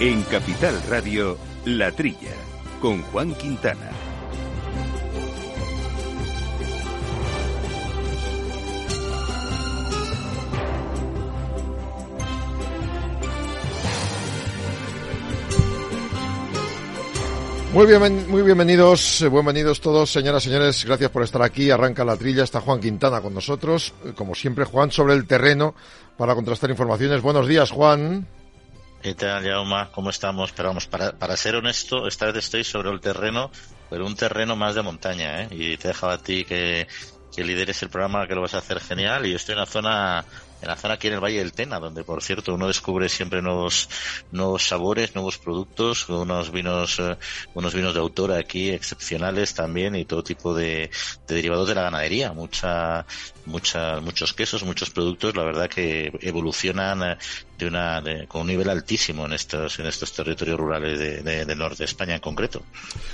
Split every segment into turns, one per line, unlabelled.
En Capital Radio, La Trilla, con Juan Quintana.
Muy, bien, muy bienvenidos, eh, bienvenidos todos, señoras y señores. Gracias por estar aquí. Arranca la trilla. Está Juan Quintana con nosotros. Eh, como siempre, Juan sobre el terreno para contrastar informaciones. Buenos días, Juan.
¿Qué tal, Jaume? ¿Cómo estamos? Pero vamos, para, para ser honesto, esta vez estoy sobre el terreno, pero un terreno más de montaña, ¿eh? Y te he dejado a ti que, que lideres el programa, que lo vas a hacer genial. Y estoy en la zona en la zona aquí en el Valle del Tena, donde por cierto uno descubre siempre nuevos, nuevos sabores, nuevos productos, unos vinos, eh, unos vinos de autor aquí excepcionales también y todo tipo de, de derivados de la ganadería, mucha, mucha, muchos quesos, muchos productos, la verdad que evolucionan eh, con un nivel altísimo en estos, en estos territorios rurales de, de, del norte de España en concreto.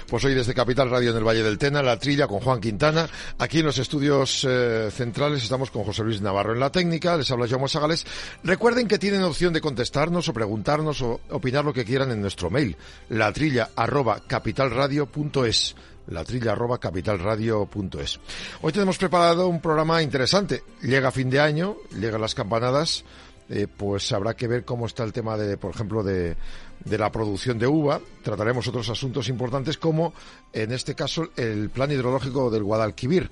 Pues hoy desde Capital Radio en el Valle del Tena, la trilla con Juan Quintana. Aquí en los estudios eh, centrales estamos con José Luis Navarro en la técnica. Les habla Jaume Sagales. Recuerden que tienen opción de contestarnos o preguntarnos o opinar lo que quieran en nuestro mail, latrilla arroba capitalradio.es latrilla arroba capitalradio.es. Hoy tenemos preparado un programa interesante. Llega fin de año, llegan las campanadas, eh, pues habrá que ver cómo está el tema de, por ejemplo, de, de la producción de uva. Trataremos otros asuntos importantes como, en este caso, el plan hidrológico del Guadalquivir.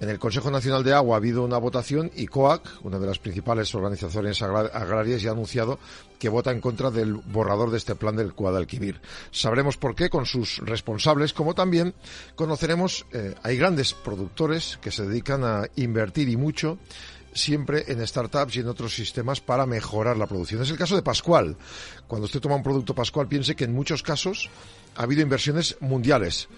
En el Consejo Nacional de Agua ha habido una votación y COAC, una de las principales organizaciones agrarias, ya ha anunciado que vota en contra del borrador de este plan del Guadalquivir. Sabremos por qué con sus responsables, como también conoceremos, eh, hay grandes productores que se dedican a invertir y mucho siempre en startups y en otros sistemas para mejorar la producción. Es el caso de Pascual. Cuando usted toma un producto Pascual, piense que en muchos casos ha habido inversiones mundiales.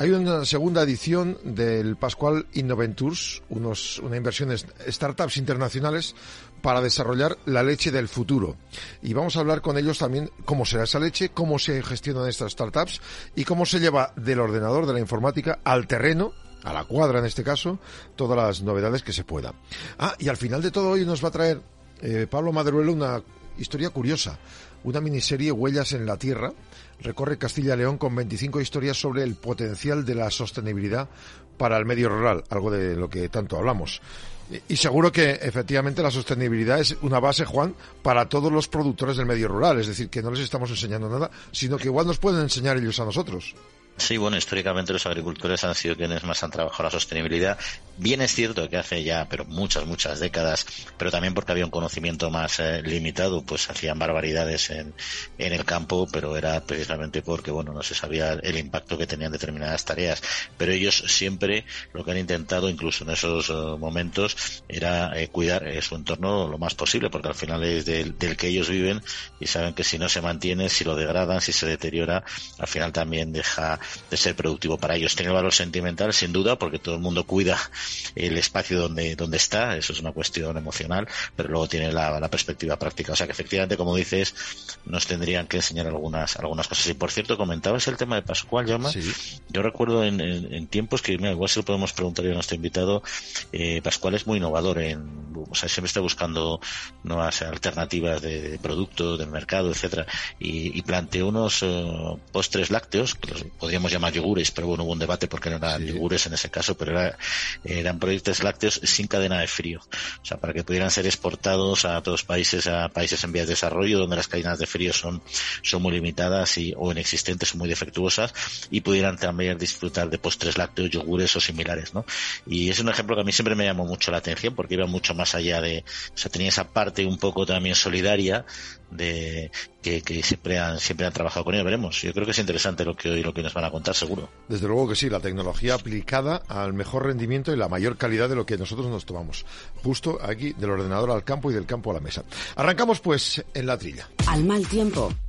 Hay una segunda edición del Pascual Innoventures, unos, una inversión en startups internacionales para desarrollar la leche del futuro. Y vamos a hablar con ellos también cómo será esa leche, cómo se gestionan estas startups y cómo se lleva del ordenador, de la informática, al terreno, a la cuadra en este caso, todas las novedades que se pueda. Ah, y al final de todo hoy nos va a traer eh, Pablo Maderuelo una historia curiosa, una miniserie Huellas en la Tierra, recorre Castilla y León con 25 historias sobre el potencial de la sostenibilidad para el medio rural, algo de lo que tanto hablamos. Y seguro que efectivamente la sostenibilidad es una base, Juan, para todos los productores del medio rural. Es decir, que no les estamos enseñando nada, sino que igual nos pueden enseñar ellos a nosotros.
Sí, bueno, históricamente los agricultores han sido quienes más han trabajado la sostenibilidad. Bien es cierto que hace ya, pero muchas, muchas décadas, pero también porque había un conocimiento más eh, limitado, pues hacían barbaridades en, en el campo, pero era precisamente porque, bueno, no se sabía el impacto que tenían determinadas tareas. Pero ellos siempre lo que han intentado, incluso en esos uh, momentos, era eh, cuidar eh, su entorno lo más posible, porque al final es del que ellos viven y saben que si no se mantiene, si lo degradan, si se deteriora, al final también deja de ser productivo para ellos. Tiene valor sentimental, sin duda, porque todo el mundo cuida el espacio donde, donde está, eso es una cuestión emocional, pero luego tiene la, la perspectiva práctica. O sea que efectivamente, como dices, nos tendrían que enseñar algunas, algunas cosas. Y por cierto, comentabas el tema de Pascual, Llama.
Sí.
Yo recuerdo en, en, en, tiempos que, mira, igual se lo podemos preguntar a nuestro invitado, eh, Pascual es muy innovador en, o sea, siempre está buscando nuevas alternativas de, de producto, del mercado, etcétera, y, y planteó unos uh, postres lácteos, que los podríamos llamar yogures, pero bueno, hubo un debate porque no eran sí. yogures en ese caso, pero era, eran proyectos lácteos sin cadena de frío. O sea, para que pudieran ser exportados a todos países, a países en vías de desarrollo, donde las cadenas de frío son, son muy limitadas y, o inexistentes o muy defectuosas, y pudieran también disfrutar de postres lácteos, yogures o similares, ¿no? Y es un ejemplo que a mí siempre me llamó mucho la atención porque iba mucho más allá de, o sea, tenía esa parte un poco también solidaria de que, que, siempre han siempre han trabajado con ello veremos. Yo creo que es interesante lo que hoy lo que nos van a contar seguro.
Desde luego que sí la tecnología aplicada al mejor rendimiento y la mayor calidad de lo que nosotros nos tomamos. Justo aquí del ordenador al campo y del campo a la mesa. Arrancamos pues en la trilla.
Al mal tiempo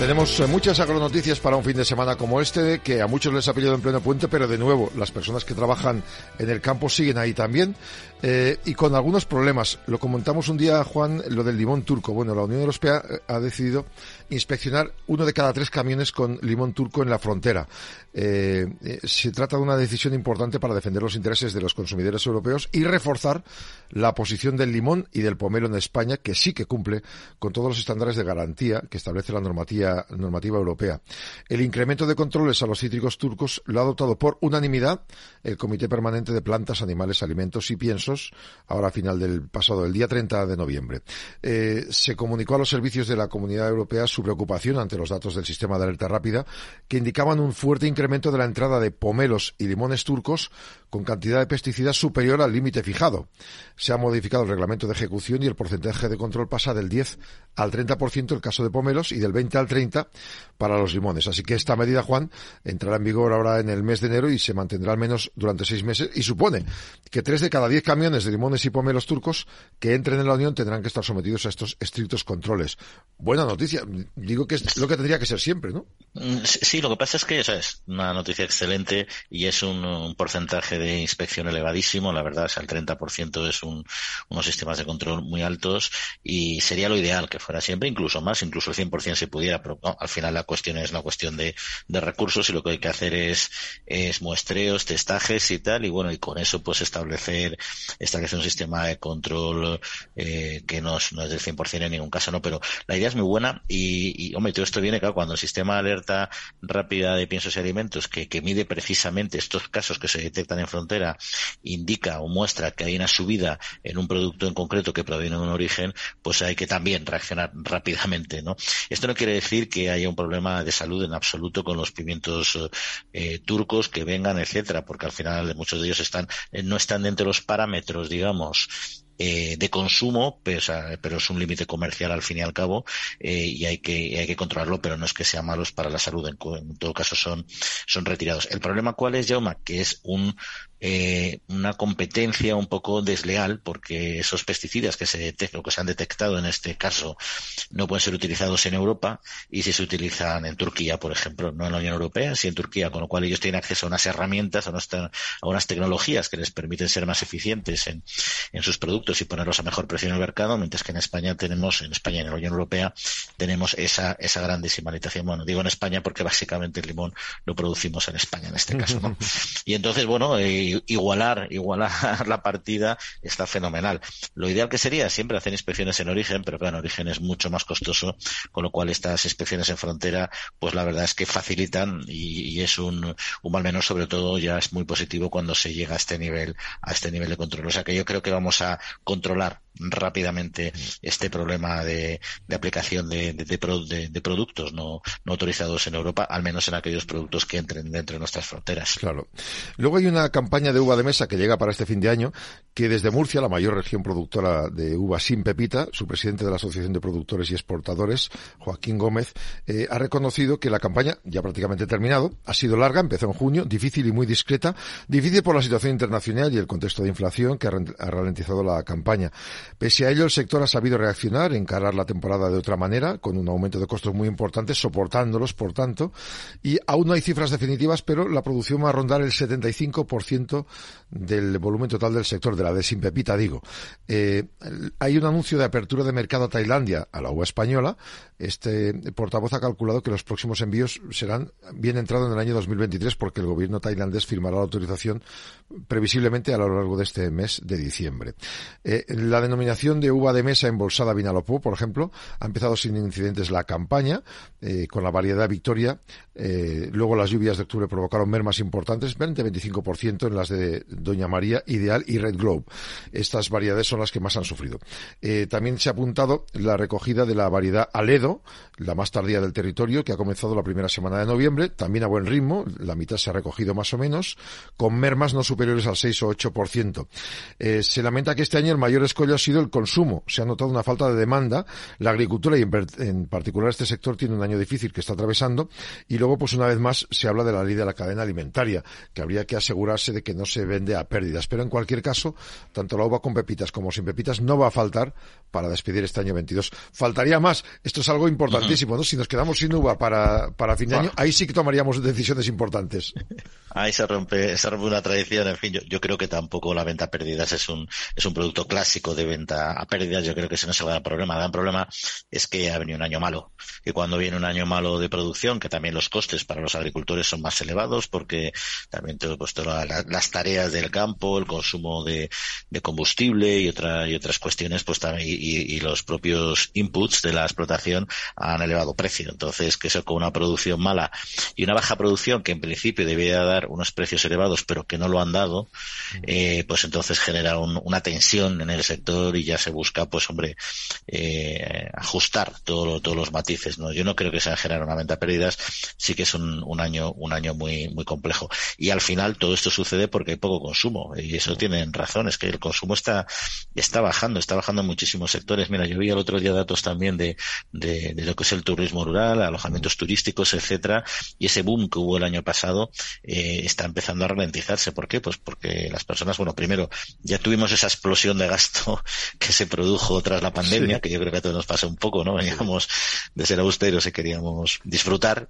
Tenemos eh, muchas agronoticias para un fin de semana como este, que a muchos les ha pillado en pleno puente, pero de nuevo, las personas que trabajan en el campo siguen ahí también, eh, y con algunos problemas. Lo comentamos un día, Juan, lo del limón turco. Bueno, la Unión Europea eh, ha decidido inspeccionar uno de cada tres camiones con limón turco en la frontera. se trata de una decisión importante para defender los intereses de los consumidores europeos y reforzar la posición del limón y del pomelo en España, que sí que cumple con todos los estándares de garantía que establece la normativa normativa europea. El incremento de controles a los cítricos turcos lo ha adoptado por unanimidad el Comité Permanente de Plantas, Animales, Alimentos y Piensos, ahora a final del pasado, el día 30 de noviembre. Eh, se comunicó a los servicios de la Comunidad Europea su preocupación ante los datos del sistema de alerta rápida, que indicaban un fuerte incremento de la entrada de pomelos y limones turcos con cantidad de pesticidas superior al límite fijado. Se ha modificado el reglamento de ejecución y el porcentaje de control pasa del 10 al 30% el caso de pomelos y del 20 al 30 para los limones. Así que esta medida, Juan, entrará en vigor ahora en el mes de enero y se mantendrá al menos durante seis meses y supone que tres de cada diez camiones de limones y pomelos turcos que entren en la Unión tendrán que estar sometidos a estos estrictos controles. Buena noticia. Digo que es lo que tendría que ser siempre, ¿no?
Mm, sí, lo que pasa es que esa es una noticia excelente y es un, porcentaje de inspección elevadísimo. La verdad, es el 30% es un, unos sistemas de control muy altos y sería lo ideal que fuera siempre, incluso más, incluso el 100% se pudiera, pero al final la cuestión es una cuestión de, de recursos y lo que hay que hacer es, es muestreos, testajes y tal, y bueno, y con eso pues establecer, establecer un sistema de control eh, que no es, no es del 100% en ningún caso, ¿no? Pero la idea es muy buena y, y hombre, todo esto viene, claro, cuando el sistema de alerta rápida de piensos y alimentos que, que mide precisamente estos casos que se detectan en frontera, indica o muestra que hay una subida en un producto en concreto que proviene de un origen, pues hay que también reaccionar rápidamente, ¿no? Esto no quiere decir que haya un problema de salud en absoluto con los pimientos eh, turcos que vengan, etcétera, porque al final muchos de ellos están, eh, no están dentro de los parámetros, digamos, eh, de consumo, pero, es un límite comercial al fin y al cabo eh, y hay que, hay que controlarlo, pero no es que sean malos para la salud, en, en, todo caso son, son retirados. El problema cuál es, Jauma, que es un eh, una competencia un poco desleal porque esos pesticidas que se detectan o que se han detectado en este caso no pueden ser utilizados en Europa y si se utilizan en Turquía, por ejemplo, no en la Unión Europea, si en Turquía, con lo cual ellos tienen acceso a unas herramientas, a unas, a unas tecnologías que les permiten ser más eficientes en, en sus productos y ponerlos a mejor precio en el mercado, mientras que en España tenemos, en España y en la Unión Europea, tenemos esa, esa grandísima limitación. Bueno, digo en España porque básicamente el limón lo producimos en España en este caso, ¿no? Y entonces, bueno, eh, igualar, igualar la partida está fenomenal. Lo ideal que sería siempre hacer inspecciones en origen, pero claro, en origen es mucho más costoso, con lo cual estas inspecciones en frontera, pues la verdad es que facilitan y, y es un, un mal menor, sobre todo ya es muy positivo cuando se llega a este nivel, a este nivel de control. O sea que yo creo que vamos a controlar rápidamente este problema de, de aplicación de, de, de, productos no, no autorizados en Europa, al menos en aquellos productos que entren dentro de nuestras fronteras.
Claro. Luego hay una campaña de uva de mesa que llega para este fin de año, que desde Murcia, la mayor región productora de uva sin pepita, su presidente de la Asociación de Productores y Exportadores, Joaquín Gómez, eh, ha reconocido que la campaña, ya prácticamente terminado, ha sido larga, empezó en junio, difícil y muy discreta, difícil por la situación internacional y el contexto de inflación que ha ralentizado la campaña. Pese a ello, el sector ha sabido reaccionar, encarar la temporada de otra manera, con un aumento de costos muy importante, soportándolos, por tanto, y aún no hay cifras definitivas, pero la producción va a rondar el 75% del volumen total del sector, de la de sin pepita, digo. Eh, hay un anuncio de apertura de mercado a Tailandia, a la uva española. Este portavoz ha calculado que los próximos envíos serán bien entrado en el año 2023 porque el gobierno tailandés firmará la autorización previsiblemente a lo largo de este mes de diciembre. Eh, denominación de uva de mesa embolsada Vinalopó, por ejemplo, ha empezado sin incidentes la campaña eh, con la variedad Victoria. Eh, luego las lluvias de octubre provocaron mermas importantes, 20-25% en las de Doña María, Ideal y Red Globe. Estas variedades son las que más han sufrido. Eh, también se ha apuntado la recogida de la variedad Aledo, la más tardía del territorio, que ha comenzado la primera semana de noviembre, también a buen ritmo, la mitad se ha recogido más o menos, con mermas no superiores al 6 o 8%. Eh, se lamenta que este año el mayor escollo sido el consumo. Se ha notado una falta de demanda. La agricultura y en, particular este sector tiene un año difícil que está atravesando. Y luego, pues una vez más, se habla de la ley de la cadena alimentaria, que habría que asegurarse de que no se vende a pérdidas. Pero en cualquier caso, tanto la uva con pepitas como sin pepitas no va a faltar para despedir este año 22. Faltaría más. Esto es algo importantísimo, ¿no? Si nos quedamos sin uva para, para fin de año, ahí sí que tomaríamos decisiones importantes.
Ahí se rompe, se rompe una tradición. En fin, yo, yo creo que tampoco la venta a pérdidas es un, es un producto clásico de venta a pérdidas. Yo creo que ese no es el gran problema. El gran problema es que ha venido un año malo. Y cuando viene un año malo de producción, que también los costes para los agricultores son más elevados, porque también todo, pues, todas las tareas del campo, el consumo de, de combustible y, otra, y otras cuestiones, pues también, y, y, los propios inputs de la explotación han elevado precio. Entonces, que eso con una producción mala y una baja producción que en principio debía dar unos precios elevados, pero que no lo han dado, eh, pues entonces genera una tensión en el sector y ya se busca, pues hombre, eh, ajustar todo, todos los matices. ¿no? Yo no creo que sea generar una venta pérdidas, sí que es un, un, año, un año muy, muy complejo. Y al final todo esto sucede porque hay poco consumo y eso tienen razón, es que el consumo está, está bajando, está bajando en muchísimos sectores. Mira, yo vi el otro día datos también de, de, de lo que es el turismo rural, alojamientos turísticos, etcétera, y ese boom que hubo el año pasado eh, está empezando a ralentizarse. ¿Por qué? Pues porque las personas, bueno, primero, ya tuvimos esa explosión de gasto que se produjo tras la pandemia, que yo creo que a todos nos pasa un poco, ¿no? Veníamos de ser austeros y queríamos disfrutar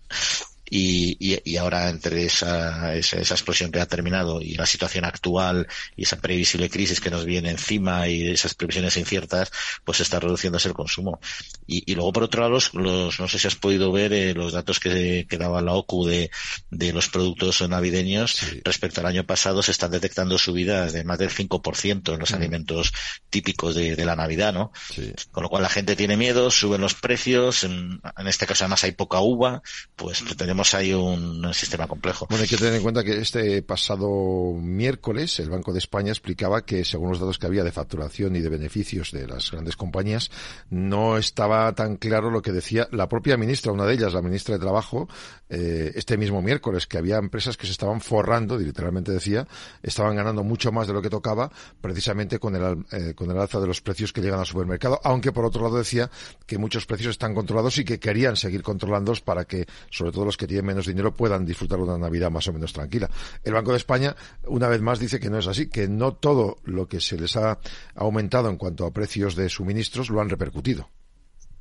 y, y, y ahora entre esa, esa, esa, explosión que ha terminado y la situación actual y esa previsible crisis que nos viene encima y esas previsiones inciertas, pues está reduciéndose el consumo. Y, y luego, por otro lado, los, los, no sé si has podido ver eh, los datos que, que, daba la OCU de, de los productos navideños sí. respecto al año pasado, se están detectando subidas de más del 5% en los mm. alimentos típicos de, de, la Navidad, ¿no? Sí. Con lo cual la gente tiene miedo, suben los precios, en, en este caso además hay poca uva, pues mm. tenemos tenemos ahí un, sistema complejo.
Bueno, hay que tener en cuenta que este pasado miércoles el Banco de España explicaba que según los datos que había de facturación y de beneficios de las grandes compañías, no estaba tan claro lo que decía la propia ministra, una de ellas, la ministra de Trabajo, eh, este mismo miércoles, que había empresas que se estaban forrando, literalmente decía, estaban ganando mucho más de lo que tocaba, precisamente con el, eh, con el alza de los precios que llegan al supermercado, aunque por otro lado decía que muchos precios están controlados y que querían seguir controlándolos para que, sobre todo los que tienen menos dinero puedan disfrutar de una Navidad más o menos tranquila. El Banco de España, una vez más, dice que no es así, que no todo lo que se les ha aumentado en cuanto a precios de suministros lo han repercutido.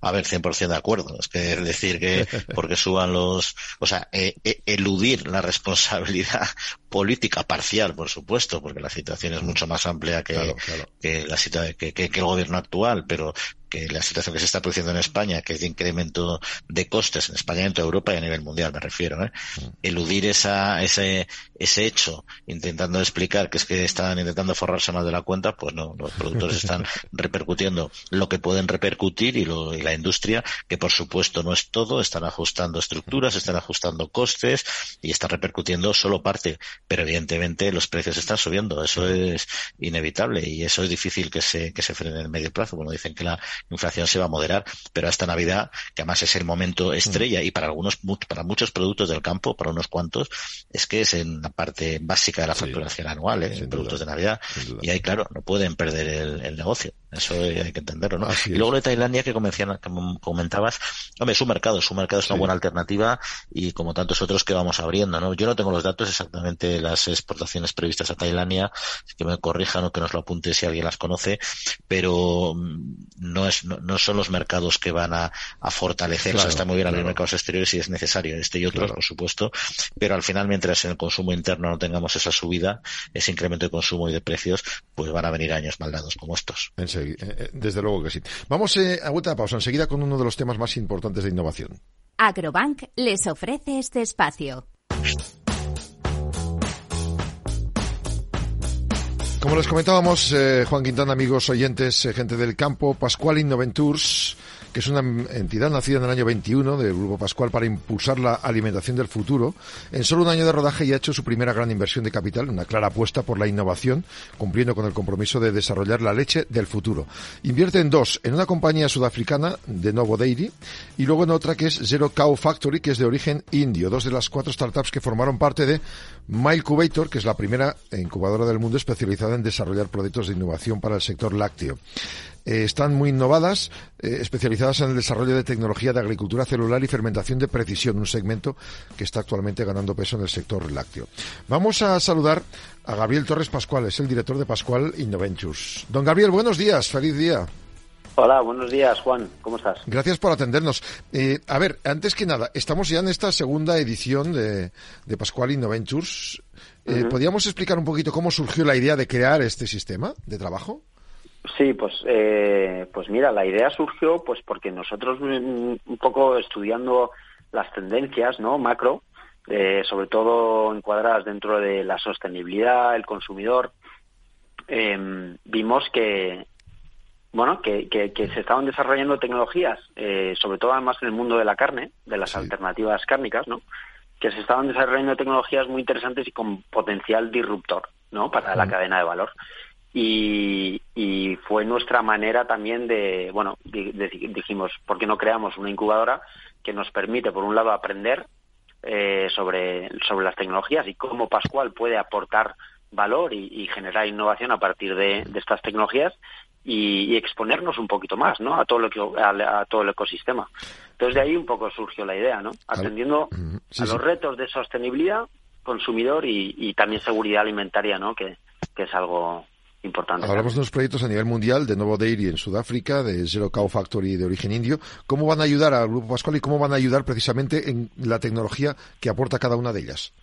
A ver, 100% de acuerdo. Es que es decir que porque suban los, o sea, eh, eh, eludir la responsabilidad política parcial, por supuesto, porque la situación es mucho más amplia que, claro, claro. que la que, que, que, el gobierno actual, pero que la situación que se está produciendo en España, que es de incremento de costes en España, en toda Europa y a nivel mundial, me refiero, ¿eh? Mm. eludir esa, ese, ese hecho, intentando explicar que es que están intentando forrarse más de la cuenta, pues no, los productores están repercutiendo lo que pueden repercutir y, lo, y la industria, que por supuesto no es todo, están ajustando estructuras, están ajustando costes y están repercutiendo solo parte, pero evidentemente los precios están subiendo, eso es inevitable y eso es difícil que se, que se frene en el medio plazo. Bueno, dicen que la inflación se va a moderar, pero hasta Navidad, que además es el momento estrella y para algunos, para muchos productos del campo, para unos cuantos, es que es en la parte básica de la facturación sí, anual, ¿eh? en productos de Navidad. Y ahí, claro, no pueden perder el, el negocio. Eso hay que entenderlo, ¿no? Así y luego de Tailandia que, que comentabas, hombre, es un mercado, es un mercado, es una buena alternativa y como tantos otros que vamos abriendo, ¿no? Yo no tengo los datos exactamente de las exportaciones previstas a Tailandia, que me corrijan o que nos lo apunte si alguien las conoce, pero no es, no, no son los mercados que van a, a fortalecer, claro, o sea, está muy bien abrir claro. mercados exteriores si es necesario, este y otros, claro. por supuesto, pero al final mientras en el consumo interno no tengamos esa subida, ese incremento de consumo y de precios, pues van a venir años maldados como estos.
Serio. Eh, desde luego que sí. Vamos eh, a vuelta de pausa enseguida con uno de los temas más importantes de innovación.
Agrobank les ofrece este espacio.
Como les comentábamos, eh, Juan Quintana, amigos oyentes, eh, gente del campo, Pascual Innoventures que es una entidad nacida en el año 21 del Grupo Pascual para impulsar la alimentación del futuro. En solo un año de rodaje ya ha hecho su primera gran inversión de capital, una clara apuesta por la innovación, cumpliendo con el compromiso de desarrollar la leche del futuro. Invierte en dos, en una compañía sudafricana de Novo Dairy y luego en otra que es Zero Cow Factory, que es de origen indio, dos de las cuatro startups que formaron parte de Cubator, que es la primera incubadora del mundo especializada en desarrollar proyectos de innovación para el sector lácteo. Eh, están muy innovadas, eh, especializadas en el desarrollo de tecnología de agricultura celular y fermentación de precisión, un segmento que está actualmente ganando peso en el sector lácteo. Vamos a saludar a Gabriel Torres Pascual, es el director de Pascual Innoventures. Don Gabriel, buenos días, feliz día.
Hola, buenos días, Juan. ¿Cómo estás?
Gracias por atendernos. Eh, a ver, antes que nada, estamos ya en esta segunda edición de, de Pascual Innoventures. ¿Podríamos explicar un poquito cómo surgió la idea de crear este sistema de trabajo?
Sí, pues, eh, pues mira, la idea surgió pues porque nosotros mm, un poco estudiando las tendencias, ¿no? Macro, eh, sobre todo encuadradas dentro de la sostenibilidad, el consumidor, em, vimos que, bueno, que, que, se estaban desarrollando tecnologías, eh, sobre todo además en el mundo de la carne, de las alternativas cárnicas, ¿no? Que se estaban desarrollando tecnologías muy interesantes y con potencial disruptor, ¿no? Para la cadena de valor y, fue nuestra manera también de, bueno, dijimos, ¿por qué no creamos una incubadora que nos permite, por un lado, aprender eh, sobre, sobre las tecnologías y cómo Pascual puede aportar valor y, generar innovación a partir de, estas tecnologías y, exponernos un poquito más ¿no? a, todo lo que, a, todo el ecosistema. Entonces, de ahí un poco surgió la idea, ¿no? atendiendo a los retos de sostenibilidad, consumidor y, también seguridad alimentaria, ¿no? que, que es algo importante.
Hablamos de unos proyectos a nivel mundial, de Novo Dairy en Sudáfrica, de Zero Cow Factory de origen indio. ¿Cómo van a ayudar al Grupo Pascual y cómo van a ayudar precisamente en la tecnología que aporta cada una de ellas?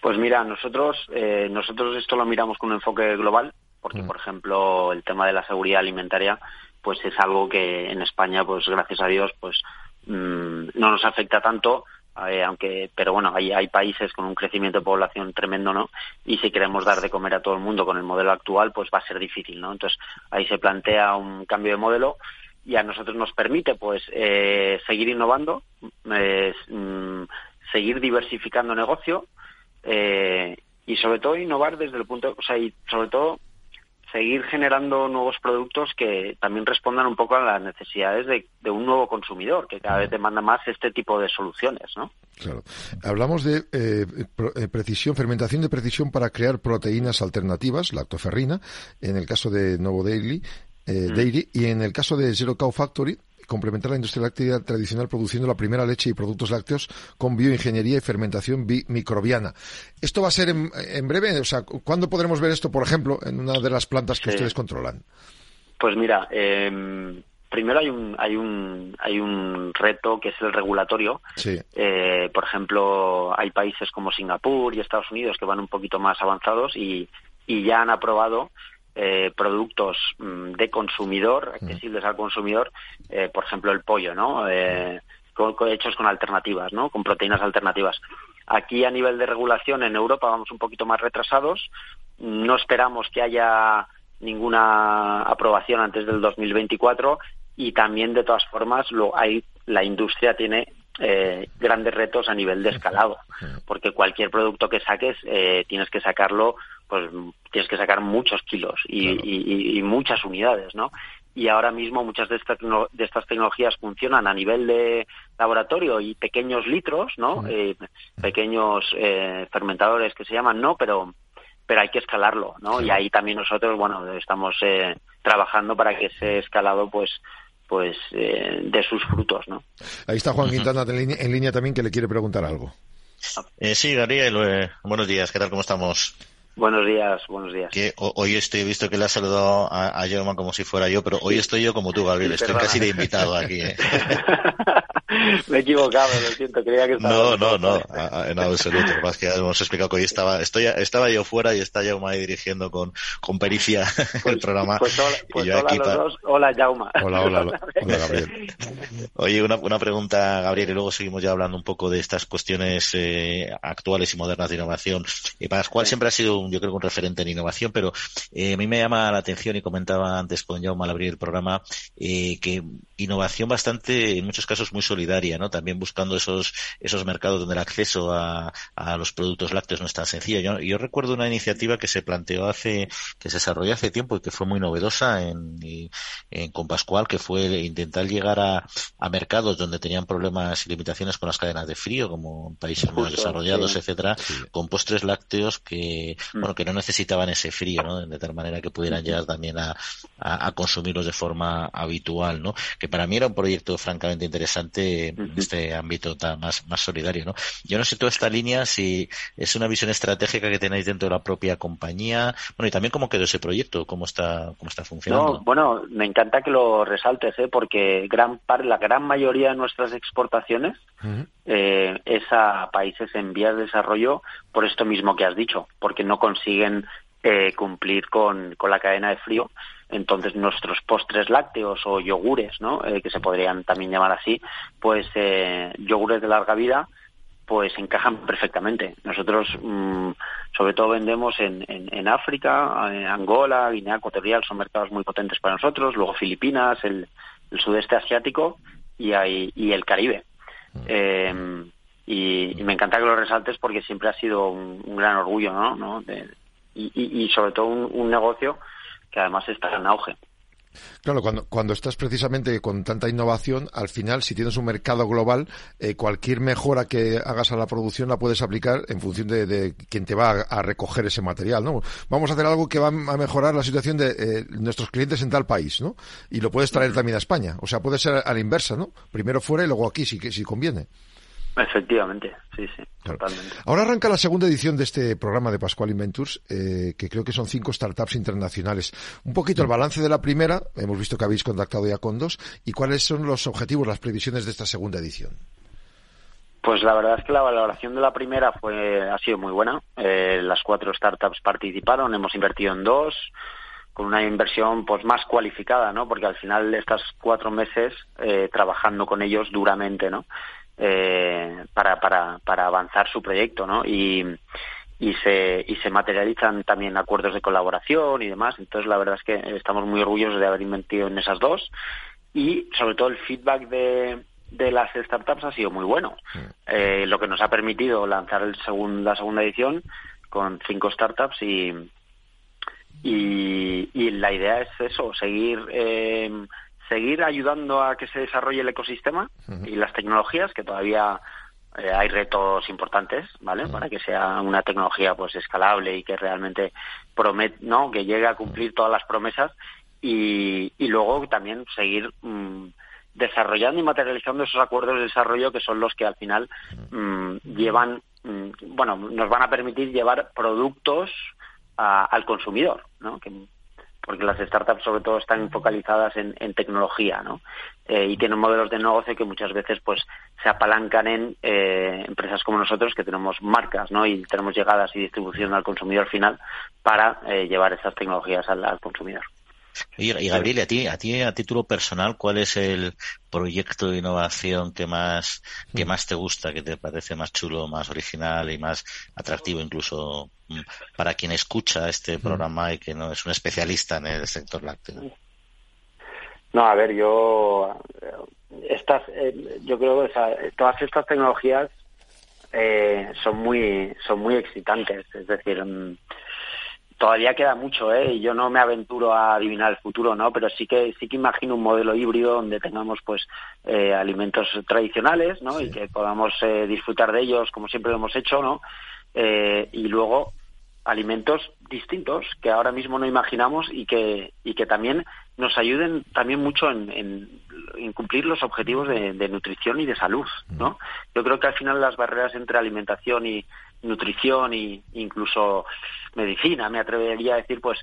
Pues mira, nosotros, eh, nosotros esto lo miramos con un enfoque global, porque, mm. por ejemplo, el tema de la seguridad alimentaria, pues es algo que en España, pues gracias a Dios, pues mm, no nos afecta tanto, eh, aunque pero bueno hay, hay países con un crecimiento de población tremendo no y si queremos dar de comer a todo el mundo con el modelo actual pues va a ser difícil no entonces ahí se plantea un cambio de modelo y a nosotros nos permite pues eh, seguir innovando mm, seguir diversificando negocio eh, y sobre todo innovar desde el punto o sea y sobre todo seguir generando nuevos productos que también respondan un poco a las necesidades de, un nuevo consumidor, que cada vez demanda más este tipo de soluciones, ¿no?
Claro. Hablamos de eh, eh, precisión, fermentación de precisión para crear proteínas alternativas, lactoferrina, en el caso de Novo Daily, eh, Dairy, y en el caso de Zero Cow Factory, complementar la industria láctea tradicional produciendo la primera leche y productos lácteos con bioingeniería y fermentación microbiana. ¿Esto va a ser en, breve? O sea, ¿cuándo podremos ver esto, por ejemplo, en una de las plantas que ustedes controlan?
Pues mira, em, primero hay un hay un hay un reto que es el regulatorio. Eh, por ejemplo, hay países como Singapur y Estados Unidos que van un poquito más avanzados y, y ya han aprobado eh, productos mm, de consumidor, accesibles al consumidor, eh, por ejemplo el pollo, ¿no? Eh, hechos con alternativas, ¿no? Con proteínas alternativas. Aquí a nivel de regulación en Europa vamos un poquito más retrasados. No esperamos que haya ninguna aprobación antes del 2024 y también de todas formas lo hay la industria tiene eh, grandes retos a nivel de escalado, porque cualquier producto que saques eh, tienes que sacarlo, pues tienes que sacar muchos kilos y, muchas unidades, ¿no? Y ahora mismo muchas de estas, de estas tecnologías funcionan a nivel de laboratorio y pequeños litros, ¿no? Eh, pequeños fermentadores que se llaman, ¿no? Pero pero hay que escalarlo, ¿no? Y ahí también nosotros, bueno, estamos trabajando para que ese escalado, pues, pues eh, de sus frutos, ¿no?
Ahí está Juan Quintana en línea, también que le quiere preguntar algo.
Eh, sí, Gabriel, eh, buenos días, ¿qué tal? ¿Cómo estamos?
Buenos días, buenos días.
Que hoy estoy, visto que le ha saludado a, a como si fuera yo, pero hoy estoy yo como tú, Gabriel. Estoy casi de invitado aquí. ¿eh?
Me he equivocado, lo siento, creía que estaba...
No, no, no, en absoluto. Más que hemos explicado que hoy estaba, estoy, estaba yo fuera y está Jauma ahí dirigiendo con, con pericia el
pues,
programa.
Pues, hola, pues hola los dos. Hola, Jauma.
Hola, hola, hola, Gabriel.
Oye, una, una pregunta, Gabriel, y luego seguimos ya hablando un poco de estas cuestiones eh, actuales y modernas de innovación. Y Pascual siempre ha sido, yo creo, un referente en innovación, pero eh, a mí me llama la atención y comentaba antes con Jaume al abrir el programa eh, que innovación bastante, en muchos casos muy solitaria solidaria, ¿no? También buscando esos, esos mercados donde el acceso a, a los productos lácteos no es tan sencillo. Yo, yo, recuerdo una iniciativa que se planteó hace, que se desarrolló hace tiempo y que fue muy novedosa en, en con Pascual, que fue intentar llegar a, a mercados donde tenían problemas y limitaciones con las cadenas de frío, como países menos desarrollados, etcétera, con postres lácteos que, mm. bueno, que no necesitaban ese frío, ¿no? De tal manera que pudieran llegar también a, a, consumirlos de forma habitual, ¿no? Que para mí era un proyecto francamente interesante en este ámbito tan más, más solidario, ¿no? Yo no sé toda esta línea si es una visión estratégica que tenéis dentro de la propia compañía, bueno, y también cómo quedó ese proyecto, cómo está, cómo está funcionando.
No, bueno, me encanta que lo resaltes, ¿eh? porque gran par, la gran mayoría de nuestras exportaciones eh, es a países en vías de desarrollo por esto mismo que has dicho, porque no consiguen eh, cumplir con, con, la cadena de frío. Entonces nuestros postres lácteos o yogures, ¿no? Eh, que se podrían también llamar así, pues eh, yogures de larga vida, pues encajan perfectamente. Nosotros mm, sobre todo vendemos en, en, África, en Angola, Guinea Ecuatorial, son mercados muy potentes para nosotros, luego Filipinas, el, el sudeste asiático y, hay, y el Caribe. Eh, y, me encanta que lo resaltes porque siempre ha sido un, gran orgullo, ¿no? ¿no? y, y, sobre todo un, negocio que además está en auge.
Claro, cuando, cuando estás precisamente con tanta innovación, al final, si tienes un mercado global, eh, cualquier mejora que hagas a la producción la puedes aplicar en función de, de quién te va a, recoger ese material, ¿no? Vamos a hacer algo que va a mejorar la situación de eh, nuestros clientes en tal país, ¿no? Y lo puedes traer también a España. O sea, puede ser a la inversa, ¿no? Primero fuera y luego aquí, si, si conviene.
Efectivamente, sí, sí, totalmente.
Ahora arranca la segunda edición de este programa de Pascual Inventures, eh, que creo que son cinco startups internacionales. Un poquito el balance de la primera, hemos visto que habéis contactado ya con dos, y cuáles son los objetivos, las previsiones de esta segunda edición.
Pues la verdad es que la valoración de la primera fue ha sido muy buena. Eh, las cuatro startups participaron, hemos invertido en dos con una inversión pues más cualificada, ¿no? Porque al final estas cuatro meses eh, trabajando con ellos duramente, ¿no? Eh, para, para, para avanzar su proyecto, ¿no? Y, y se, y se materializan también acuerdos de colaboración y demás. Entonces, la verdad es que estamos muy orgullosos de haber invertido en esas dos y, sobre todo, el feedback de, de las startups ha sido muy bueno, eh, lo que nos ha permitido lanzar el la segunda edición con cinco startups y, y, y la idea es eso, seguir eh, seguir ayudando a que se desarrolle el ecosistema y las tecnologías, que todavía eh, hay retos importantes, ¿vale? Para que sea una tecnología pues escalable y que realmente promete, ¿no? Que llegue a cumplir todas las promesas y, y luego también seguir mm, desarrollando y materializando esos acuerdos de desarrollo que son los que al final mm, llevan, mm, bueno, nos van a permitir llevar productos al consumidor, ¿no? Que porque las startups sobre todo están focalizadas en, tecnología, ¿no? Eh, y tienen modelos de negocio que muchas veces pues se apalancan en eh, empresas como nosotros que tenemos marcas, ¿no? Y tenemos llegadas y distribución al consumidor final para eh, llevar esas tecnologías al consumidor.
Y, Gabriel, a ti, a ti a título personal, ¿cuál es el proyecto de innovación que más, que mm. más te gusta, que te parece más chulo, más original y más atractivo incluso mm, para quien escucha este mm. programa y que no es un especialista en el sector lácteo?
No, a ver, yo estas, eh, yo creo que todas estas tecnologías eh, son muy, son muy excitantes. Es decir, todavía queda mucho, ¿eh? Y yo no me aventuro a adivinar el futuro, ¿no? Pero sí que sí que imagino un modelo híbrido donde tengamos, pues, eh, alimentos tradicionales, ¿no? Y que podamos eh, disfrutar de ellos como siempre lo hemos hecho, ¿no? Eh, y luego alimentos distintos que ahora mismo no imaginamos y que y que también nos ayuden también mucho en, en, cumplir los objetivos de, de, nutrición y de salud, ¿no? Yo creo que al final las barreras entre alimentación y, nutrición e incluso medicina, me atrevería a decir, pues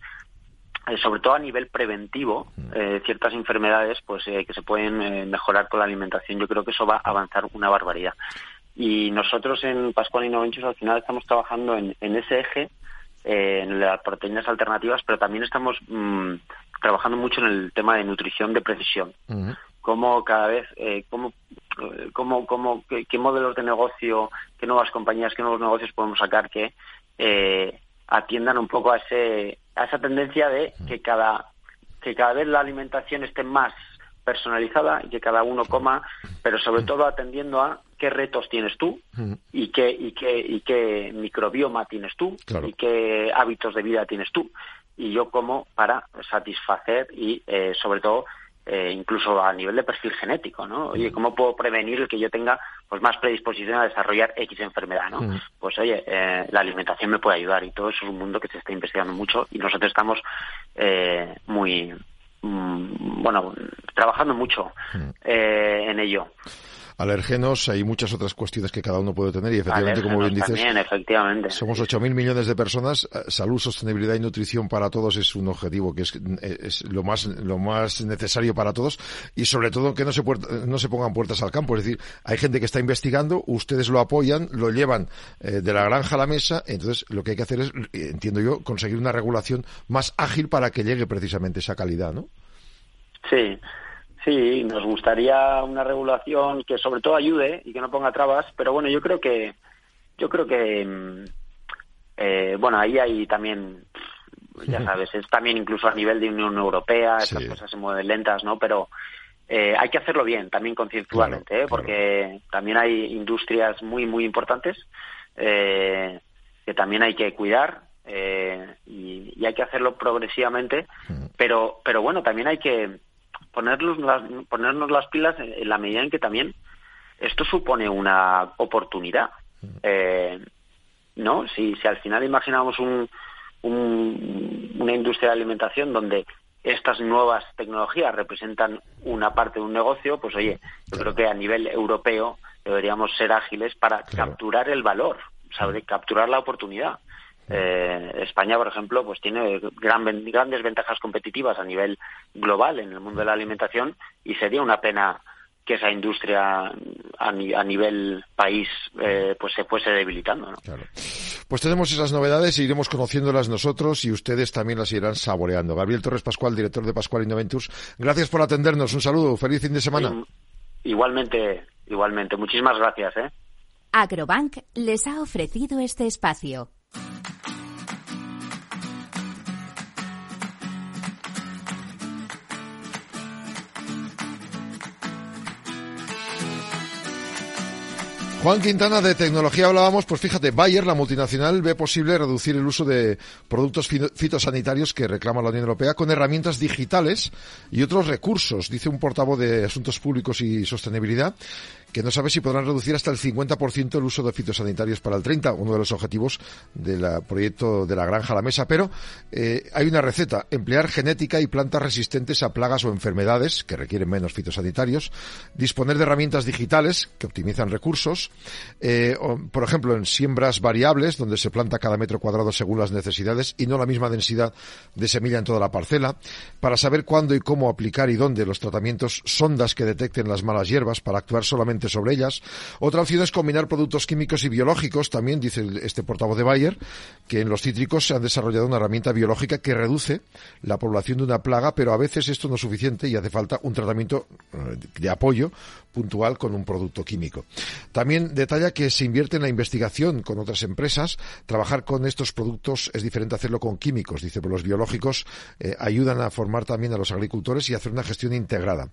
eh, sobre todo a nivel preventivo, mm. eh, ciertas enfermedades pues eh, que se pueden mejorar con la alimentación. Yo creo que eso va a avanzar una barbaridad. Y nosotros en Pascual Innoventus al final estamos trabajando en, ese eje, en las proteínas alternativas, pero también estamos mm, trabajando mucho en el tema de nutrición de precisión. Mm cómo cada vez, eh, cómo, cómo, cómo qué, modelos de negocio, qué nuevas compañías, qué nuevos negocios podemos sacar que eh, atiendan un poco a, ese, a esa tendencia de que cada, que cada vez la alimentación esté más personalizada y que cada uno coma, pero sobre todo atendiendo a qué retos tienes tú y qué, y qué, y qué microbioma tienes tú y qué hábitos de vida tienes tú. Y yo como para satisfacer y, eh, sobre todo, eh, incluso a nivel de perfil genético, ¿no? Oye, ¿cómo puedo prevenir el que yo tenga pues más predisposición a desarrollar X enfermedad, ¿no? Pues oye, eh, la alimentación me puede ayudar y todo eso es un mundo que se está investigando mucho y nosotros estamos eh, muy, mm, bueno, trabajando mucho en ello
alergenos, hay muchas otras cuestiones que cada uno puede tener y efectivamente, como bien dices,
efectivamente.
somos 8.000 millones de personas, eh, salud, sostenibilidad y nutrición para todos es un objetivo que es, es lo más lo más necesario para todos y sobre todo que no se no se pongan puertas al campo, es decir, hay gente que está investigando, ustedes lo apoyan, lo llevan eh, de la granja a la mesa, entonces lo que hay que hacer es, eh, entiendo yo, conseguir una regulación más ágil para que llegue precisamente esa calidad, ¿no?
Sí. Sí, nos gustaría una regulación que sobre todo ayude y que no ponga trabas, pero bueno, yo creo que yo creo que mm, eh, bueno ahí hay también ya sabes es también incluso a nivel de Unión Europea estas cosas se mueven lentas, ¿no? Pero eh, hay que hacerlo bien, también concienzualmente, ¿eh? porque también hay industrias muy muy importantes eh, que también hay que cuidar eh, y, y, hay que hacerlo progresivamente, pero pero bueno también hay que ponernos las, ponernos las pilas en, la medida en que también esto supone una oportunidad. Eh, ¿No? Si, si al final imaginamos un, una industria de alimentación donde estas nuevas tecnologías representan una parte de un negocio, pues oye, yo creo que a nivel europeo deberíamos ser ágiles para capturar el valor, ¿sabe? capturar la oportunidad. Eh, España, por ejemplo, pues tiene grandes ventajas competitivas a nivel global en el mundo de la alimentación y sería una pena que esa industria a, nivel país eh, pues se fuese debilitando.
Pues tenemos esas novedades e iremos conociéndolas nosotros y ustedes también las irán saboreando. Gabriel Torres Pascual, director de Pascual Innoventus, gracias por atendernos. Un saludo, feliz fin de semana.
Igualmente, igualmente. Muchísimas gracias. ¿eh?
Agrobank les ha ofrecido este espacio.
Juan Quintana, de tecnología hablábamos, pues fíjate, Bayer, la multinacional, ve posible reducir el uso de productos fitosanitarios que reclama la Unión Europea con herramientas digitales y otros recursos, dice un portavoz de Asuntos Públicos y Sostenibilidad, que no sabe si podrán reducir hasta el 50% el uso de fitosanitarios para el 30, uno de los objetivos del proyecto de la granja a la mesa. Pero eh, hay una receta, emplear genética y plantas resistentes a plagas o enfermedades que requieren menos fitosanitarios, disponer de herramientas digitales que optimizan recursos, eh, por ejemplo, en siembras variables, donde se planta cada metro cuadrado según las necesidades y no la misma densidad de semilla en toda la parcela, para saber cuándo y cómo aplicar y dónde los tratamientos sondas que detecten las malas hierbas para actuar solamente sobre ellas. Otra opción es combinar productos químicos y biológicos, también dice este portavoz de Bayer, que en los cítricos se han desarrollado una herramienta biológica que reduce la población de una plaga, pero a veces esto no es suficiente y hace falta un tratamiento eh, de apoyo puntual con un producto químico. También detalla que se invierte en la investigación con otras empresas. Trabajar con estos productos es diferente a hacerlo con químicos. Dice, pero los biológicos eh, ayudan a formar también a los agricultores y hacer una gestión integrada.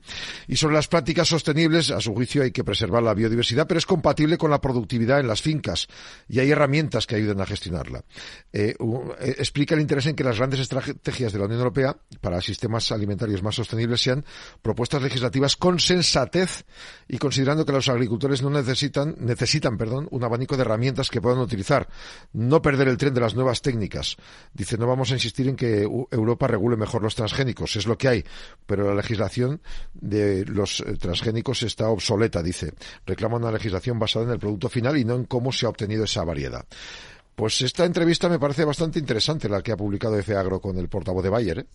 Y sobre las prácticas sostenibles, a su juicio hay que preservar la biodiversidad, pero es compatible con la productividad en las fincas y hay herramientas que ayudan a gestionarla. Eh, eh, explica el interés en que las grandes estrategias de la Unión Europea para sistemas alimentarios más sostenibles sean propuestas legislativas con sensatez y considerando que los agricultores no necesitan, necesitan perdón, un abanico de herramientas que puedan utilizar, no perder el tren de las nuevas técnicas. Dice, no vamos a insistir en que Europa regule mejor los transgénicos, es lo que hay, pero la legislación de los eh, transgénicos está obsoleta, dice. Reclama una legislación basada en el producto final y no en cómo se ha obtenido esa variedad. Pues esta entrevista me parece bastante interesante, la que ha publicado Agro con el portavoz de Bayer. ¿eh?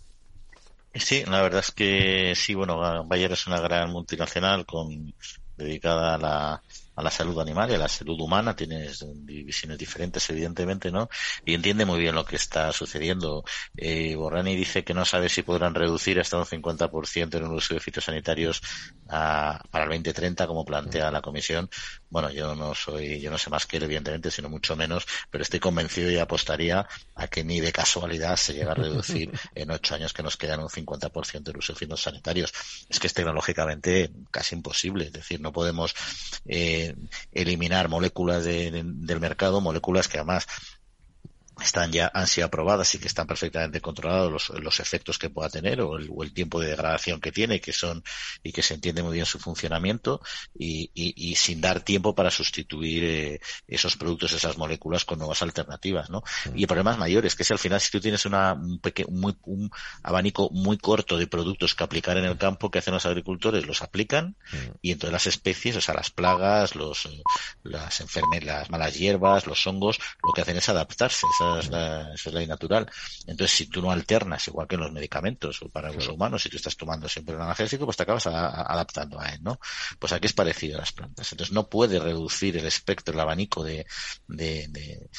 Sí, la verdad es que sí, bueno, Bayer es una gran multinacional con dedicada a la a la salud animal y a la salud humana, tienes divisiones diferentes, evidentemente, ¿no? Y entiende muy bien lo que está sucediendo. Eh, Borrani dice que no sabe si podrán reducir hasta un 50% en el uso de fitosanitarios a, para el 2030, como plantea la Comisión. Bueno, yo no soy, yo no sé más que él, evidentemente, sino mucho menos, pero estoy convencido y apostaría a que ni de casualidad se llega a reducir en ocho años que nos quedan un 50% del uso de fitosanitarios. Es que es tecnológicamente casi imposible. Es decir, no podemos eh, eliminar moléculas del mercado, moléculas que además están ya han sido aprobadas y que están perfectamente controlados los, efectos que pueda tener o el, tiempo de degradación que tiene que son y que se entiende muy bien su funcionamiento y, sin dar tiempo para sustituir eh, esos productos esas moléculas con nuevas alternativas no mm. y el problema es mayor es que si al final si tú tienes una un, muy, un abanico muy corto de productos que aplicar en el campo que hacen los agricultores los aplican mm. y entonces las especies o sea las plagas los las enfermedades las malas hierbas los hongos lo que hacen es adaptarse es la, es ley natural. Entonces, si tú no alternas, igual que en los medicamentos o para el uso humano, si tú estás tomando siempre un analgésico, pues te acabas adaptando a él, ¿no? Pues aquí es parecido a las plantas. Entonces, no puede reducir el espectro, el abanico de, de, de,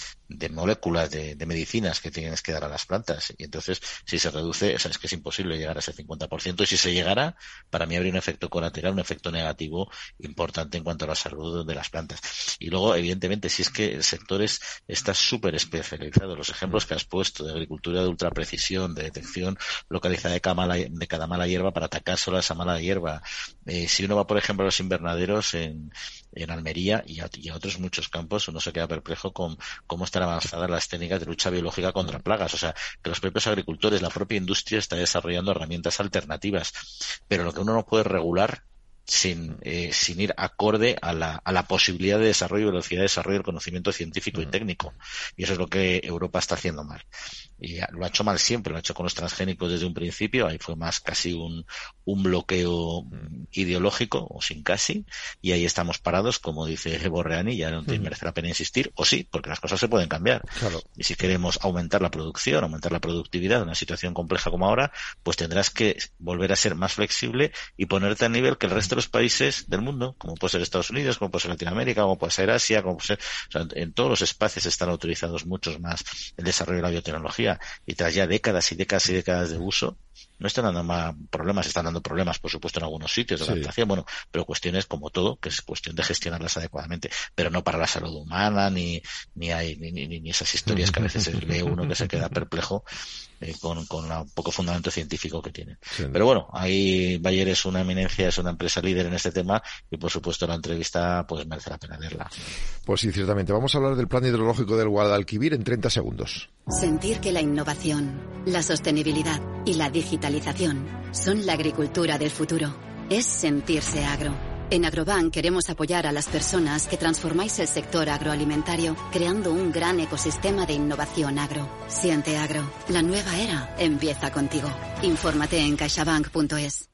moléculas, de, medicinas que tienes que dar a las plantas. Y entonces, si se reduce, o es que es imposible llegar a ese 50%. Y si se llegara, para mí habría un efecto colateral, un efecto negativo importante en cuanto a la salud de las plantas. Y luego, evidentemente, si es que el sector es, está súper especializado los ejemplos que has puesto de agricultura de ultra precisión, de detección localizada de cada mala, de cada mala hierba para atacar solo a esa mala hierba. Eh, si uno va, por ejemplo, a los invernaderos en, en Almería y a, otros muchos campos, uno se queda perplejo con cómo avanzadas las técnicas de lucha biológica contra plagas. O sea, que los propios agricultores, la propia industria está desarrollando herramientas alternativas. Pero lo que uno no puede regular sin, eh, sin ir acorde a la, a la posibilidad de desarrollo y velocidad de desarrollo del conocimiento científico y técnico. Y eso es lo que Europa está haciendo mal. Y lo ha hecho mal siempre, lo ha hecho con los transgénicos desde un principio, ahí fue más casi un, un bloqueo ideológico, o sin casi, y ahí estamos parados, como dice Borreani, ya no te merece la pena insistir, o sí, porque las cosas se pueden cambiar. Y si queremos aumentar la producción, aumentar la productividad en una situación compleja como ahora, pues tendrás que volver a ser más flexible y ponerte a nivel que el resto de los países del mundo, como puede ser Estados Unidos, como puede ser Latinoamérica, como puede ser Asia, como puede ser, en todos los espacios están autorizados muchos más el desarrollo de la biotecnología y tras ya décadas y décadas y décadas de uso, no están dando más problemas, están dando problemas, por supuesto, en algunos sitios de adaptación, bueno, pero cuestiones como todo, que es cuestión de gestionarlas adecuadamente, pero no para la salud humana, ni, ni hay, ni, ni, ni esas historias que a veces lee uno que se queda perplejo eh, con, con el poco fundamento científico que tiene. Pero bueno, ahí Bayer es una eminencia, es una empresa líder en este tema y por supuesto la entrevista pues merece la pena verla.
Pues sí, ciertamente. Vamos a hablar del plan hidrológico del Guadalquivir en 30 segundos.
Sentir que la innovación, la sostenibilidad y la digitalización son la agricultura del futuro. Es sentirse agro. En Agrobank queremos apoyar a las personas que transformáis el sector agroalimentario creando un gran ecosistema de innovación agro. Siente agro. La nueva era empieza contigo. Infórmate en caixabank.es.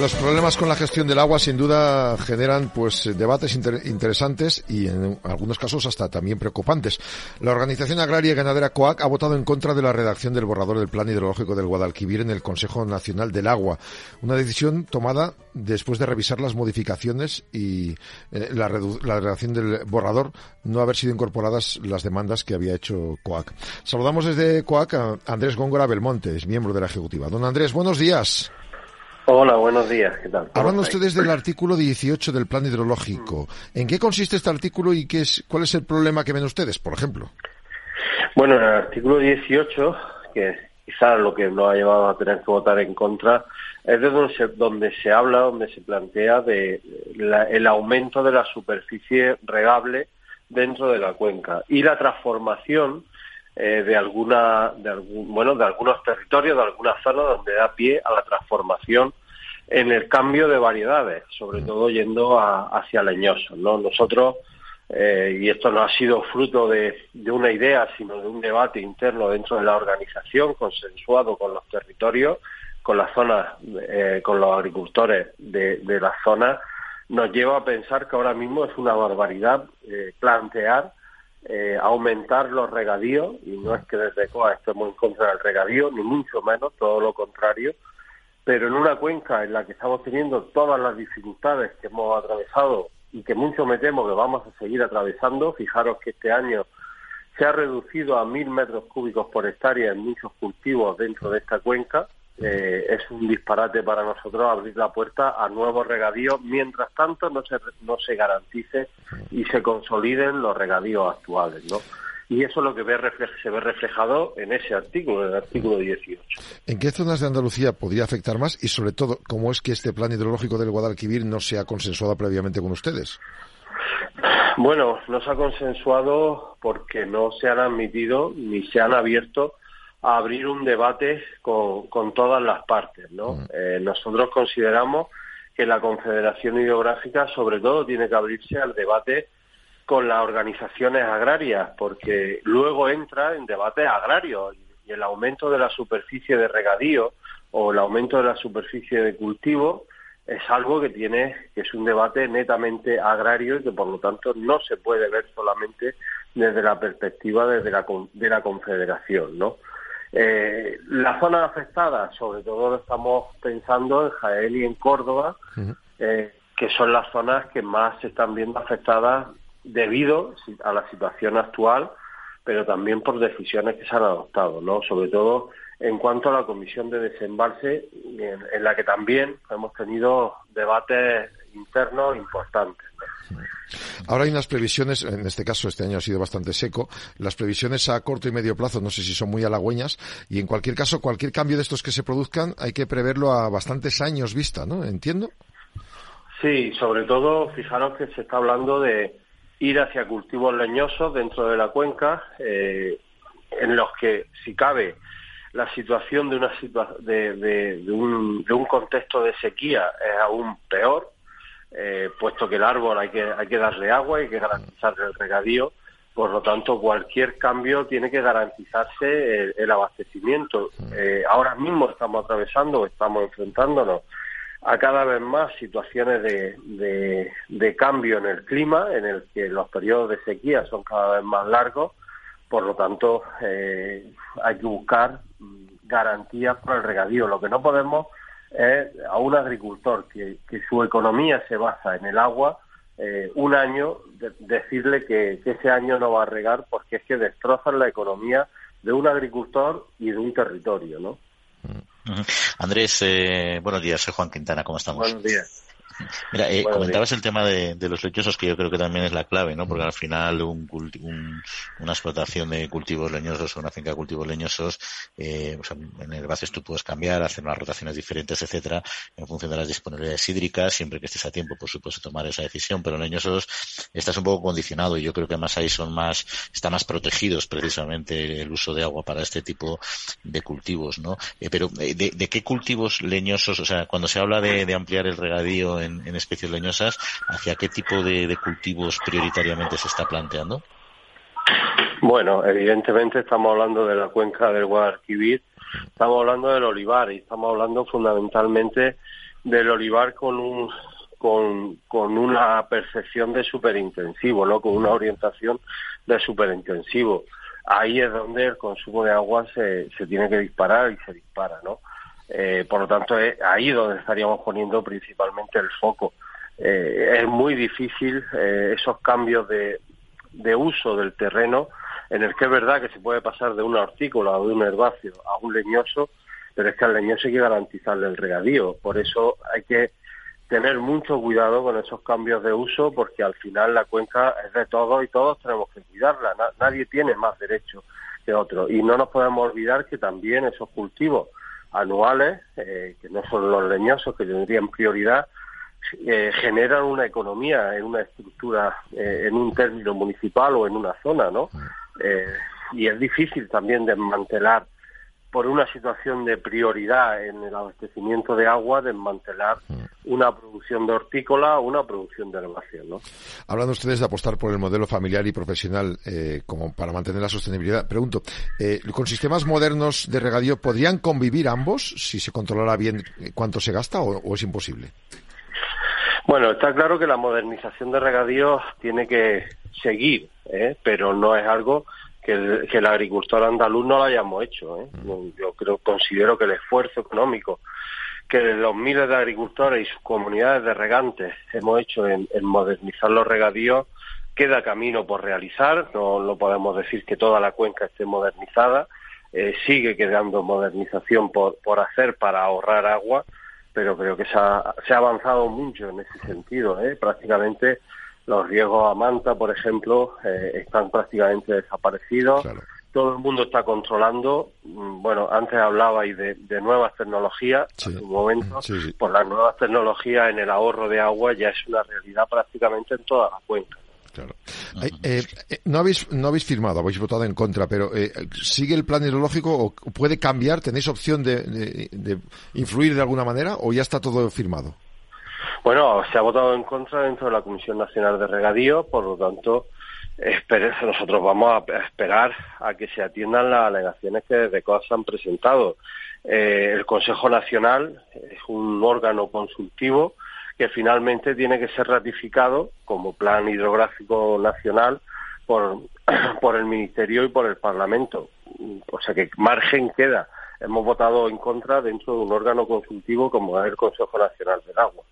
Los problemas con la gestión del agua sin duda generan pues debates interesantes y en algunos casos hasta también preocupantes. La Organización Agraria y Ganadera COAC ha votado en contra de la redacción del borrador del Plan Hidrológico del Guadalquivir en el Consejo Nacional del Agua, una decisión tomada después de revisar las modificaciones y eh, la, la redacción del borrador no haber sido incorporadas las demandas que había hecho COAC. Saludamos desde COAC a Andrés Góngora Belmonte, es miembro de la Ejecutiva. Don Andrés, buenos días.
Hola, buenos días. ¿Qué tal?
Hablando ustedes del artículo 18 del plan hidrológico. ¿En qué consiste este artículo y qué es, cuál es el problema que ven ustedes, por ejemplo?
Bueno, el artículo 18, que quizás lo que nos ha llevado a tener que votar en contra, es de donde se, donde se habla, donde se plantea de el aumento de la superficie regable dentro de la cuenca y la transformación eh, de alguna, de algún, bueno, de algunos territorios, de algunas zonas donde da pie a la transformación en el cambio de variedades, sobre mm. todo yendo hacia leñosos, ¿no? Nosotros eh, y esto no ha sido fruto de, una idea, sino de un debate interno dentro de la organización, consensuado con los territorios, con las zonas, eh, con los agricultores de, de la zona, nos lleva a pensar que ahora mismo es una barbaridad plantear eh, aumentar los regadíos, y no es que desde COA estemos en contra del regadío, ni mucho menos, todo lo contrario, pero en una cuenca en la que estamos teniendo todas las dificultades que hemos atravesado y que mucho me temo que vamos a seguir atravesando, fijaros que este año se ha reducido a mil metros cúbicos por hectárea en muchos cultivos dentro de esta cuenca. Eh, es un disparate para nosotros abrir la puerta a nuevos regadíos, mientras tanto no se, no se garantice y se consoliden los regadíos actuales, ¿no? y eso es lo que ve se ve reflejado en ese artículo, en el artículo 18.
¿En qué zonas de Andalucía podría afectar más y sobre todo cómo es que este plan hidrológico del Guadalquivir no se ha consensuado previamente con ustedes?
Bueno, no se ha consensuado porque no se han admitido ni se han abierto a abrir un debate con, todas las partes. ¿no? Mm. Eh, nosotros consideramos que la Confederación Hidrográfica sobre todo tiene que abrirse al debate con las organizaciones agrarias, porque luego entra en debate agrario y el aumento de la superficie de regadío o el aumento de la superficie de cultivo es algo que tiene que es un debate netamente agrario y que por lo tanto no se puede ver solamente desde la perspectiva desde la, de la confederación, ¿no? Eh, las zonas afectadas, sobre todo estamos pensando en Jaén y en Córdoba, eh, que son las zonas que más se están viendo afectadas debido a la situación actual, pero también por decisiones que se han adoptado, ¿no? Sobre todo en cuanto a la comisión de desembalse, en, la que también hemos tenido debates internos importantes.
Ahora hay unas previsiones, en este caso este año ha sido bastante seco, las previsiones a corto y medio plazo no sé si son muy halagüeñas y en cualquier caso cualquier cambio de estos que se produzcan hay que preverlo a bastantes años vista, ¿no? ¿Entiendo?
Sí, sobre todo fijaros que se está hablando de, ir hacia cultivos leñosos dentro de la cuenca, eh, en los que, si cabe, la situación de, una de, un, contexto de sequía es aún peor, eh, puesto que el árbol hay que, hay que darle agua, hay que garantizar el regadío, por lo tanto, cualquier cambio tiene que garantizarse el, abastecimiento. Eh, ahora mismo estamos atravesando, estamos enfrentándonos a cada vez más situaciones de, de, cambio en el clima, en el que los periodos de sequía son cada vez más largos, por lo tanto eh, hay que buscar mm, garantías para el regadío. Lo que no podemos es a un agricultor que, que su economía se basa en el agua, eh, un año decirle que, que, ese año no va a regar porque es que destrozan la economía de un agricultor y de un territorio, ¿no?
Andrés, eh, buenos días, soy Juan Quintana, ¿cómo estamos?
Buenos días.
Mira, eh, comentabas el tema de, los leñosos, que yo creo que también es la clave, ¿no? Porque al final un, una explotación de cultivos leñosos o una finca de cultivos leñosos, eh, en el bases tú puedes cambiar, hacer unas rotaciones diferentes, etcétera, en función de las disponibilidades hídricas, siempre que estés a tiempo, por supuesto, tomar esa decisión, pero leñosos estás un poco condicionado y yo creo que más ahí son más, están más protegidos precisamente el uso de agua para este tipo de cultivos, ¿no? Eh, pero, de, de, qué cultivos leñosos, o sea, cuando se habla de, de ampliar el regadío en, especies leñosas, ¿hacia qué tipo de, cultivos prioritariamente se está planteando?
Bueno, evidentemente estamos hablando de la cuenca del Guadalquivir, estamos hablando del olivar y estamos hablando fundamentalmente del olivar con un con, con una percepción de superintensivo, ¿no? Con una orientación de superintensivo. Ahí es donde el consumo de agua se, se tiene que disparar y se dispara, ¿no? Eh, por lo tanto, es ahí donde estaríamos poniendo principalmente el foco. Eh, es muy difícil eh, esos cambios de, de, uso del terreno, en el que es verdad que se puede pasar de una hortícola o de un herbáceo a un leñoso, pero es que al leñoso hay que garantizarle el regadío. Por eso hay que tener mucho cuidado con esos cambios de uso, porque al final la cuenca es de todos y todos tenemos que cuidarla. nadie tiene más derecho que otro. Y no nos podemos olvidar que también esos cultivos anuales, eh, que no son los leñosos, que tendrían prioridad, eh, generan una economía en una estructura, eh, en un término municipal o en una zona, ¿no? y es difícil también desmantelar por una situación de prioridad en el abastecimiento de agua, desmantelar mm. una producción de hortícola o una producción de herbáceo. ¿no?
Hablando ustedes de apostar por el modelo familiar y profesional eh, como para mantener la sostenibilidad, pregunto, eh, ¿con sistemas modernos de regadío podrían convivir ambos si se controlara bien cuánto se gasta o, es imposible?
Bueno, está claro que la modernización de regadío tiene que seguir, ¿eh? pero no es algo que el, agricultor andaluz no lo hayamos hecho. ¿eh? Yo creo, considero que el esfuerzo económico que los miles de agricultores y sus comunidades de regantes hemos hecho en, modernizar los regadíos queda camino por realizar, no, no podemos decir que toda la cuenca esté modernizada, eh, sigue quedando modernización por, por hacer para ahorrar agua, pero creo que se ha, se ha avanzado mucho en ese sentido. ¿eh? Prácticamente los riegos a manta, por ejemplo, eh, están prácticamente desaparecidos. Todo el mundo está controlando. Mm, bueno, antes hablabais de, de nuevas tecnologías. En un momento, por las nuevas tecnologías en el ahorro de agua ya es una realidad prácticamente en toda la cuenca.
Claro. Eh, eh, no habéis no habéis firmado, habéis votado en contra, pero eh, ¿sigue el plan hidrológico o puede cambiar? ¿Tenéis opción de, influir de alguna manera o ya está todo firmado?
Bueno, se ha votado en contra dentro de la Comisión Nacional de Regadío, por lo tanto, nosotros vamos a esperar a que se atiendan las alegaciones que desde COAS han presentado. el Consejo Nacional es un órgano consultivo que finalmente tiene que ser ratificado como plan hidrográfico nacional por, por el Ministerio y por el Parlamento. O sea que margen queda. Hemos votado en contra dentro de un órgano consultivo como es el Consejo Nacional del Agua.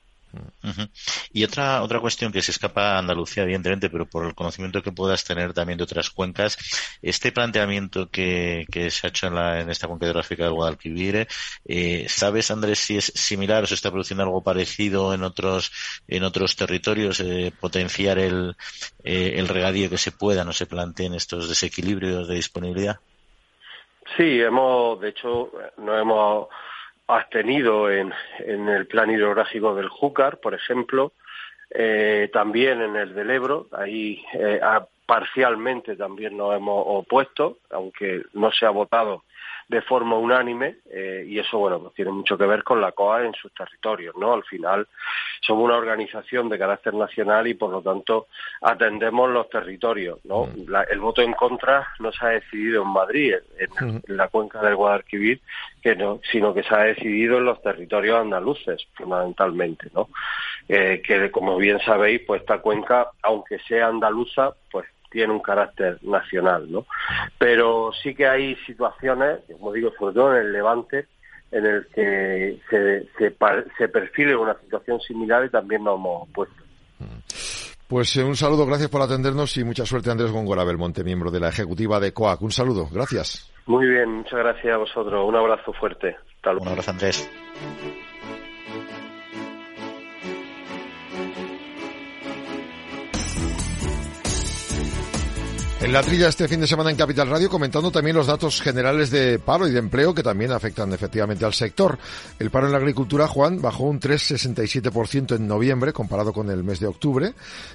Y otra otra cuestión que se escapa a Andalucía, evidentemente, pero por el conocimiento que puedas tener también de otras cuencas, este planteamiento que, que se ha hecho en, la, en esta cuenca hidrográfica del Guadalquivir, eh, ¿sabes, Andrés, si es similar o se está produciendo algo parecido en otros en otros territorios? Eh, potenciar el, eh, el regadío que se pueda, no se planteen estos desequilibrios de disponibilidad.
Sí, hemos, de hecho, no hemos tenido en, en el plan hidrográfico del Júcar, por ejemplo, eh, también en el del Ebro, ahí eh, parcialmente también nos hemos opuesto, aunque no se ha votado de forma unánime eh, y eso bueno pues tiene mucho que ver con la COA en sus territorios no al final somos una organización de carácter nacional y por lo tanto atendemos los territorios no mm. el voto en contra no se ha decidido en Madrid en, mm. la cuenca del Guadalquivir que no sino que se ha decidido en los territorios andaluces fundamentalmente no eh, que como bien sabéis pues esta cuenca aunque sea andaluza pues tiene un carácter nacional, ¿no? Pero sí que hay situaciones, como digo, sobre todo en el Levante, en el que se, se, se perfile una situación similar y también nos hemos opuesto.
Pues eh, un saludo, gracias por atendernos y mucha suerte Andrés Góngora Belmonte, miembro de la ejecutiva de COAC. Un saludo, gracias.
Muy bien, muchas gracias a vosotros. Un abrazo fuerte.
Un abrazo, Andrés.
En la trilla este fin de semana en Capital Radio comentando también los datos generales de paro y de empleo que también afectan efectivamente al sector. El paro en la agricultura, Juan, bajó un 3,67% en noviembre comparado con el mes de octubre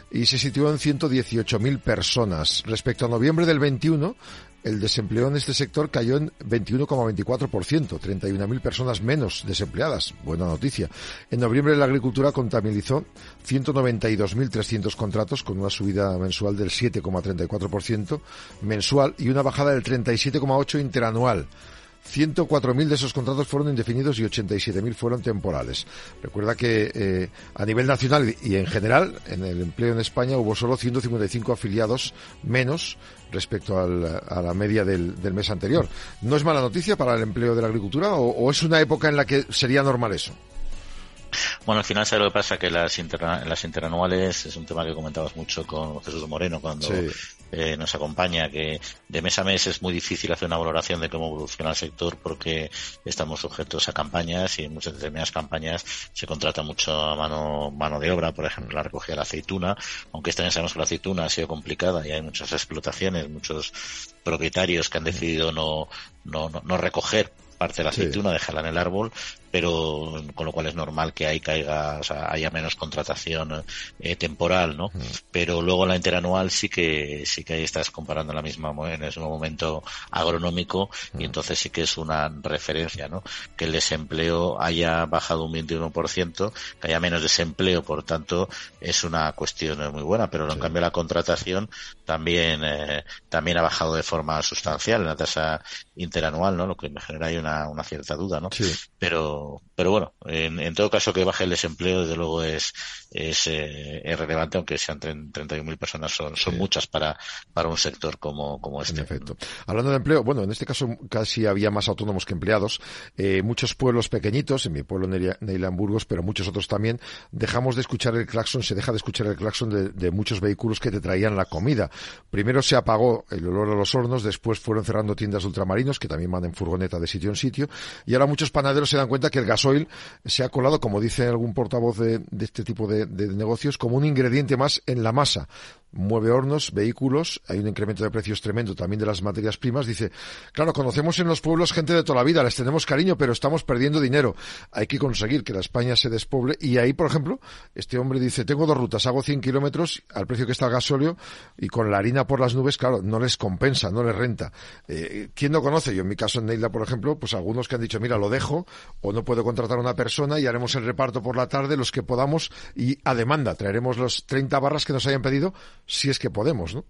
y se situó en 118.000 personas. Respecto a noviembre del 21, el desempleo en este sector cayó en 21,24%, 31.000 personas menos desempleadas. Buena noticia. En noviembre la agricultura contabilizó 192.300 contratos con una subida mensual del 7,34% mensual y una bajada del 37,8% interanual. 104.000 de esos contratos fueron indefinidos y 87.000 fueron temporales. Recuerda que eh, a nivel nacional y en general, en el empleo en España hubo solo 155 afiliados menos respecto a la media del, mes anterior. ¿No es mala noticia para el empleo de la agricultura o, es una época en la que sería normal eso?
Bueno, al final sabe lo que pasa que las, las interanuales es un tema que comentabas mucho con Jesús Moreno cuando eh, nos acompaña, que de mes a mes es muy difícil hacer una valoración de cómo evoluciona el sector porque estamos sujetos a campañas y en muchas determinadas campañas se contrata mucho mano, mano de obra, por ejemplo, la recogida de la aceituna, aunque este año sabemos que la aceituna ha sido complicada y hay muchas explotaciones, muchos propietarios que han decidido no, no, no, recoger parte de la aceituna, dejarla en el árbol, pero con lo cual es normal que ahí caiga, o sea, haya menos contratación eh, temporal, ¿no? Mm. Pero luego la interanual sí que sí que ahí estás comparando la misma en ese momento agronómico y mm. entonces sí que es una referencia, ¿no? Que el desempleo haya bajado un 21%, que haya menos desempleo, por tanto, es una cuestión muy buena, pero en cambio la contratación también eh, también ha bajado de forma sustancial en la tasa interanual, ¿no? Lo que me genera ahí una, una cierta duda, ¿no? Pero, pero bueno, en, en, todo caso que baje el desempleo, desde luego es, es, eh, es relevante, aunque sean 31.000 personas, son, son muchas para, para un sector como, como este.
En efecto. Hablando de empleo, bueno, en este caso casi había más autónomos que empleados. Eh, muchos pueblos pequeñitos, en mi pueblo Neyland Burgos, pero muchos otros también, dejamos de escuchar el claxon, se deja de escuchar el claxon de, de muchos vehículos que te traían la comida. Primero se apagó el olor a los hornos, después fueron cerrando tiendas de ultramarinos, que también van en furgoneta de sitio en sitio, y ahora muchos panaderos se dan cuenta que el gasoil se ha colado, como dice algún portavoz de, este tipo de, de negocios, como un ingrediente más en la masa mueve hornos, vehículos, hay un incremento de precios tremendo también de las materias primas. Dice, claro, conocemos en los pueblos gente de toda la vida, les tenemos cariño, pero estamos perdiendo dinero. Hay que conseguir que la España se despoble. Y ahí, por ejemplo, este hombre dice, tengo dos rutas, hago 100 kilómetros al precio que está el gasóleo y con la harina por las nubes, claro, no les compensa, no les renta. Eh, ¿Quién no conoce? Yo en mi caso en Neila, por ejemplo, pues algunos que han dicho, mira, lo dejo o no puedo contratar a una persona y haremos el reparto por la tarde, los que podamos y a demanda traeremos los 30 barras que nos hayan pedido si es que podemos, ¿no?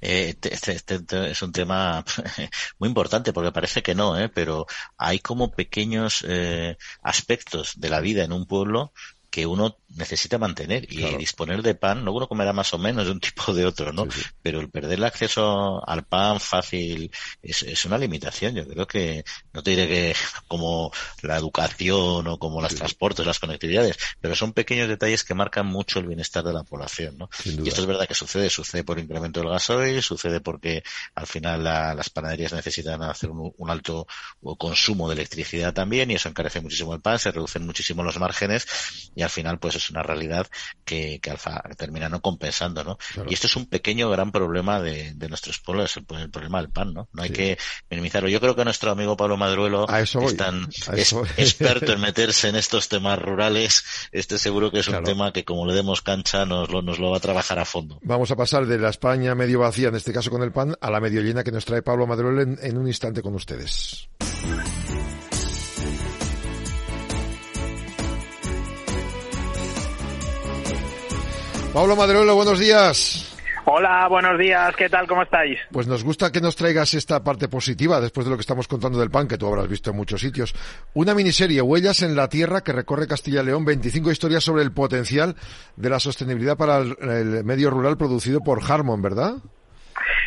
Eh, este, este, es un tema muy importante porque parece que no, ¿eh? pero hay como pequeños eh, aspectos de la vida en un pueblo que uno necesita mantener y disponer de pan, no uno comerá más o menos de un tipo o de otro, ¿no? Pero el perder el acceso al pan fácil es, es, una limitación. Yo creo que, no te diré que como la educación o como los transportes, las conectividades, pero son pequeños detalles que marcan mucho el bienestar de la población, ¿no? Y esto es verdad que sucede, sucede por incremento del gasoil, sucede porque al final las panaderías necesitan hacer un, un alto consumo de electricidad también y eso encarece muchísimo el pan, se reducen muchísimo los márgenes y al final pues es una realidad que, que Alfa termina no compensando, ¿no? Y esto es un pequeño gran problema de, de nuestros pueblos, el, el, problema del pan, ¿no? No hay que minimizarlo. Yo creo que nuestro amigo Pablo Madruelo es tan experto en meterse en estos temas rurales. Este seguro que es un tema que como le demos cancha nos lo, nos lo va a trabajar a fondo.
Vamos a pasar de la España medio vacía, en este caso con el pan, a la medio llena que nos trae Pablo Madruelo en, en un instante con ustedes. Pablo Madrelo, buenos días.
Hola, buenos días, ¿qué tal? ¿Cómo estáis?
Pues nos gusta que nos traigas esta parte positiva después de lo que estamos contando del pan, que tú habrás visto en muchos sitios. Una miniserie, Huellas en la Tierra, que recorre Castilla y León, 25 historias sobre el potencial de la sostenibilidad para el, medio rural producido por Harmon, ¿verdad?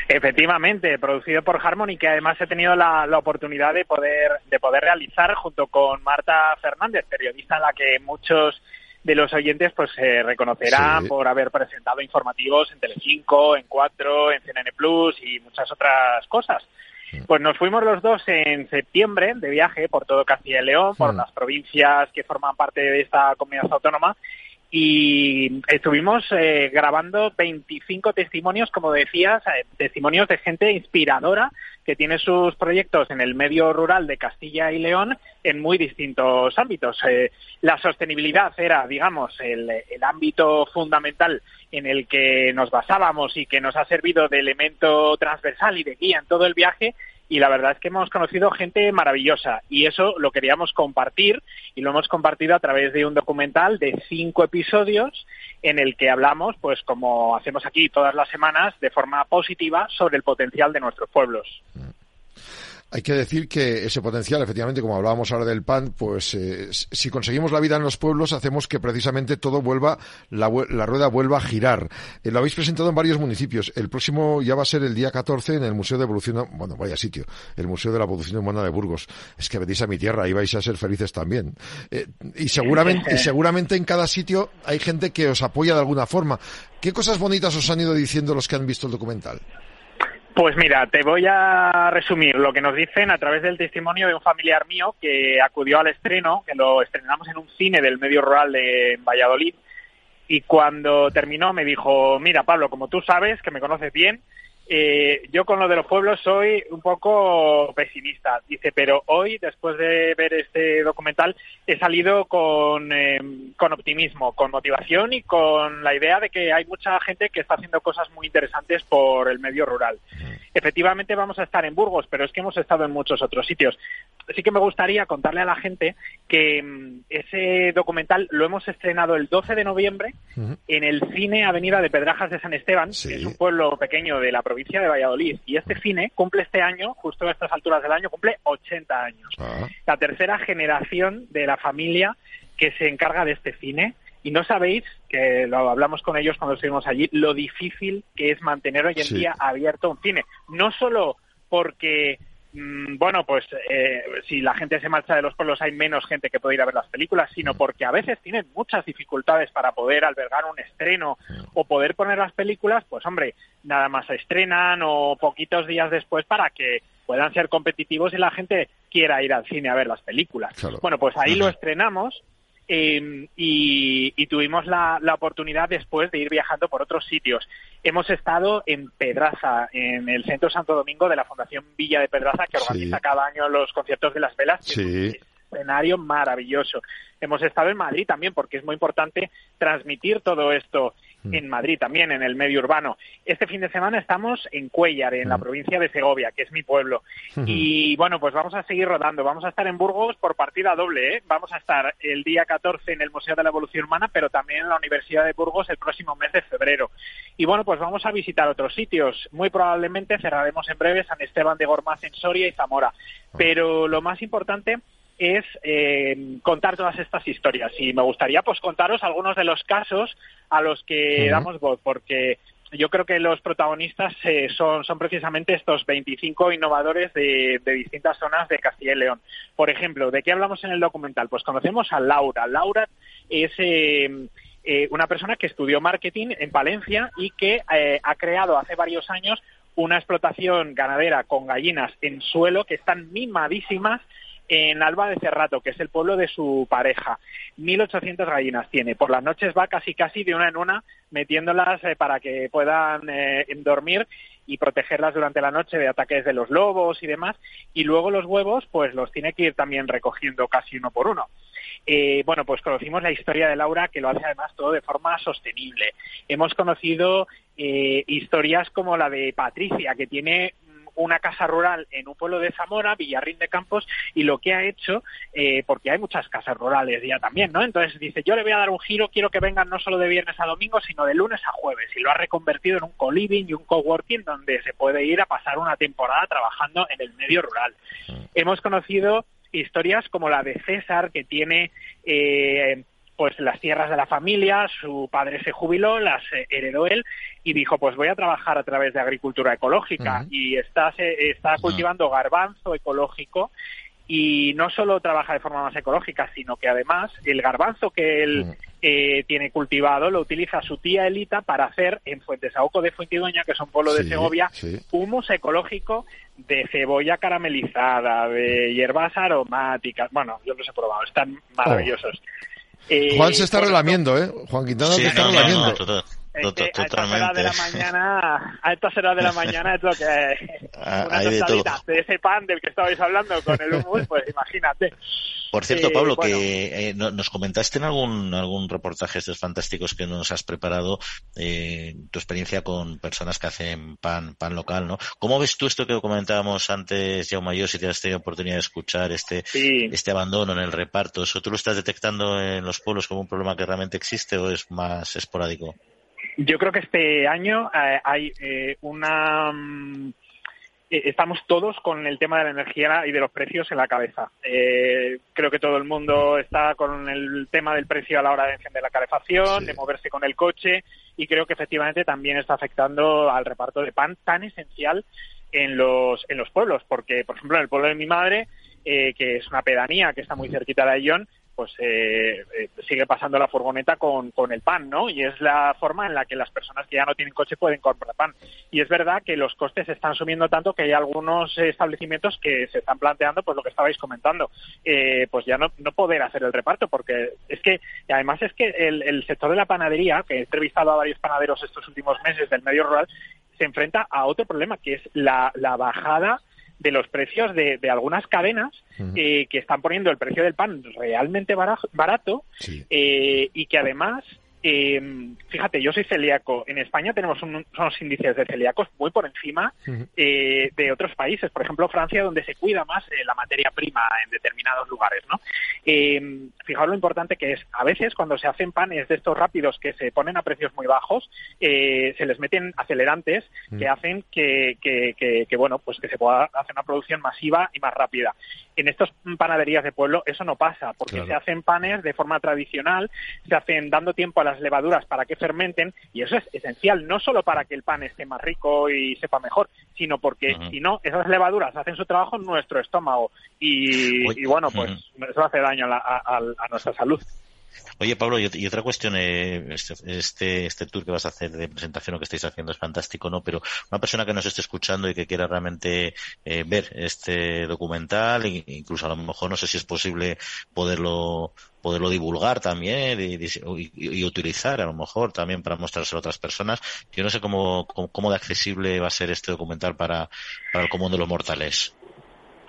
Efectivamente, producido por Harmon y que además he tenido la, la, oportunidad de poder, de poder realizar junto con Marta Fernández, periodista a la que muchos de los oyentes pues se reconocerán por haber presentado informativos en Telecinco, en Cuatro, en CNN Plus y muchas otras cosas. Pues nos fuimos los dos en septiembre de viaje por todo Castilla y León, por las provincias que forman parte de esta comunidad autónoma y estuvimos eh, grabando 25 testimonios, como decías, eh, testimonios de gente inspiradora que tiene sus proyectos en el medio rural de Castilla y León en muy distintos ámbitos. Eh, la sostenibilidad era, digamos, el, el, ámbito fundamental en el que nos basábamos y que nos ha servido de elemento transversal y de guía en todo el viaje y la verdad es que hemos conocido gente maravillosa y eso lo queríamos compartir y lo hemos compartido a través de un documental de cinco episodios en el que hablamos, pues como hacemos aquí todas las semanas, de forma positiva sobre el potencial de nuestros pueblos.
Hay que decir que ese potencial, efectivamente, como hablábamos ahora del PAN, pues eh, si conseguimos la vida en los pueblos, hacemos que precisamente todo vuelva, la, rueda vuelva a girar. Eh, lo habéis presentado en varios municipios. El próximo ya va a ser el día 14 en el Museo de Evolución, bueno, vaya sitio, el Museo de la Evolución Humana de Burgos. Es que venís a mi tierra, ahí vais a ser felices también. Eh, y seguramente, y seguramente en cada sitio hay gente que os apoya de alguna forma. ¿Qué cosas bonitas os han ido diciendo los que han visto el documental?
Pues mira, te voy a resumir lo que nos dicen a través del testimonio de un familiar mío que acudió al estreno, que lo estrenamos en un cine del medio rural de Valladolid, y cuando terminó me dijo, mira Pablo, como tú sabes, que me conoces bien, eh, yo con lo de los pueblos soy un poco pesimista. Dice, pero hoy, después de ver este documental, he salido con, eh, con optimismo, con motivación y con la idea de que hay mucha gente que está haciendo cosas muy interesantes por el medio rural. Efectivamente vamos a estar en Burgos, pero es que hemos estado en muchos otros sitios. Sí que me gustaría contarle a la gente que mm, ese documental lo hemos estrenado el 12 de noviembre en el cine Avenida de Pedrajas de San Esteban, que es un pueblo pequeño de la provincia de Valladolid. Y este cine cumple este año, justo a estas alturas del año, cumple 80 años. Ah. La tercera generación de la familia que se encarga de este cine. Y no sabéis, que lo hablamos con ellos cuando estuvimos allí, lo difícil que es mantener hoy en día abierto un cine. No solo porque bueno, pues eh, si la gente se marcha de los pueblos hay menos gente que puede ir a ver las películas, sino porque a veces tienen muchas dificultades para poder albergar un estreno o poder poner las películas, pues hombre, nada más se estrenan o poquitos días después para que puedan ser competitivos y la gente quiera ir al cine a ver las películas. Bueno, pues ahí lo estrenamos Em, y, tuvimos la, oportunidad después de ir viajando por otros sitios. Hemos estado en Pedraza, en el Centro Santo Domingo de la Fundación Villa de Pedraza, que organiza cada año los conciertos de las velas. Sí escenario maravilloso. Hemos estado en Madrid también porque es muy importante transmitir todo esto. En Madrid también, en el medio urbano. Este fin de semana estamos en Cuellar, en la mm. provincia de Segovia, que es mi pueblo. Y bueno, pues vamos a seguir rodando. Vamos a estar en Burgos por partida doble. ¿eh? Vamos a estar el día 14 en el Museo de la Evolución Humana, pero también en la Universidad de Burgos el próximo mes de febrero. Y bueno, pues vamos a visitar otros sitios. Muy probablemente cerraremos en breve San Esteban de Gormaz en Soria y Zamora. Pero lo más importante es eh, contar todas estas historias. Y me gustaría pues contaros algunos de los casos a los que damos voz, porque yo creo que los protagonistas eh, son, son precisamente estos 25 innovadores de, distintas zonas de Castilla y León. Por ejemplo, ¿de qué hablamos en el documental? Pues conocemos a Laura. Laura es eh, una persona que estudió marketing en Palencia y que ha creado hace varios años una explotación ganadera con gallinas en suelo que están mimadísimas en Alba de Cerrato, que es el pueblo de su pareja. 1.800 gallinas tiene. Por las noches va casi casi de una en una metiéndolas eh, para que puedan eh, dormir y protegerlas durante la noche de ataques de los lobos y demás. Y luego los huevos, pues los tiene que ir también recogiendo casi uno por uno. Eh, bueno, pues conocimos la historia de Laura, que lo hace además todo de forma sostenible. Hemos conocido historias como la de Patricia, que tiene una casa rural en un pueblo de Zamora, Villarrín de Campos, y lo que ha hecho, eh, porque hay muchas casas rurales ya también, ¿no? Entonces dice, yo le voy a dar un giro, quiero que vengan no solo de viernes a domingo, sino de lunes a jueves, y lo ha reconvertido en un co-living y un coworking donde se puede ir a pasar una temporada trabajando en el medio rural. Mm. Hemos conocido historias como la de César, que tiene eh, pues las tierras de la familia, su padre se jubiló, las heredó él y dijo, pues voy a trabajar a través de agricultura ecológica y está, está cultivando garbanzo ecológico y no solo trabaja de forma más ecológica, sino que además el garbanzo que él eh, tiene cultivado lo utiliza su tía Elita para hacer en Fuentesauco de Fuentidueña, que es un pueblo de Segovia, humus ecológico de cebolla caramelizada, de hierbas aromáticas. Bueno, yo los he probado, están maravillosos.
Eh, Juan se está relamiendo, ¿eh? Juan Quintana se está relamiendo.
A estas horas de la mañana, a estas horas de la mañana es lo que ah, una tostadita de, ese pan del que estabais hablando con el humus, pues imagínate.
Por cierto, eh, Pablo, que eh, nos comentaste en algún algún reportaje estos fantásticos que nos has preparado eh, tu experiencia con personas que hacen pan pan local, ¿no? ¿Cómo ves tú esto que comentábamos antes, Jaume yo, si te has tenido oportunidad de escuchar este este abandono en el reparto? ¿Eso tú lo estás detectando en los pueblos como un problema que realmente existe o es más esporádico?
Yo creo que este año eh, hay eh, una. Mm, eh, estamos todos con el tema de la energía y de los precios en la cabeza. creo que todo el mundo está con el tema del precio a la hora de encender la calefacción, de moverse con el coche, y creo que efectivamente también está afectando al reparto de pan tan esencial en los, en los pueblos, porque, por ejemplo, en el pueblo de mi madre, que es una pedanía que está muy cerquita de Ayllón, pues eh, eh, sigue pasando la furgoneta con, con, el pan, ¿no? Y es la forma en la que las personas que ya no tienen coche pueden comprar pan. Y es verdad que los costes están subiendo tanto que hay algunos establecimientos que se están planteando, pues lo que estabais comentando, eh, pues ya no, no poder hacer el reparto, porque es que, además es que el, el sector de la panadería, que he entrevistado a varios panaderos estos últimos meses del medio rural, se enfrenta a otro problema, que es la, la bajada de los precios de, de algunas cadenas eh, que están poniendo el precio del pan realmente barato eh, y que además Eh, fíjate, yo soy celíaco. En España tenemos unos índices de celíacos muy por encima eh, de otros países. Por ejemplo, Francia, donde se cuida más eh, la materia prima en determinados lugares, ¿no? Eh, fijaos lo importante que es. A veces, cuando se hacen panes de estos rápidos que se ponen a precios muy bajos, se les meten acelerantes que hacen que, que, que, que, bueno, pues que se pueda hacer una producción masiva y más rápida. En estas panaderías de pueblo eso no pasa, porque
Claro.
se hacen panes de forma tradicional, se hacen dando tiempo a las levaduras para que fermenten, y eso es esencial, no solo para que el pan esté más rico y sepa mejor, sino porque si no, esas levaduras hacen su trabajo en nuestro estómago, y,
Uy,
y bueno, pues eso hace daño a, la- a nuestra salud.
Oye, Pablo, y, ot- y otra cuestión, eh, este, este, este tour que vas a hacer de presentación o que estáis haciendo es fantástico, ¿no? Pero una persona que nos esté escuchando y que quiera realmente eh, ver este documental, incluso a lo mejor no sé si es posible poderlo poderlo divulgar también y utilizar a lo mejor también para mostrárselo a otras personas. Yo no sé cómo, cómo, cómo de accesible va a ser este documental para, para el común de los mortales.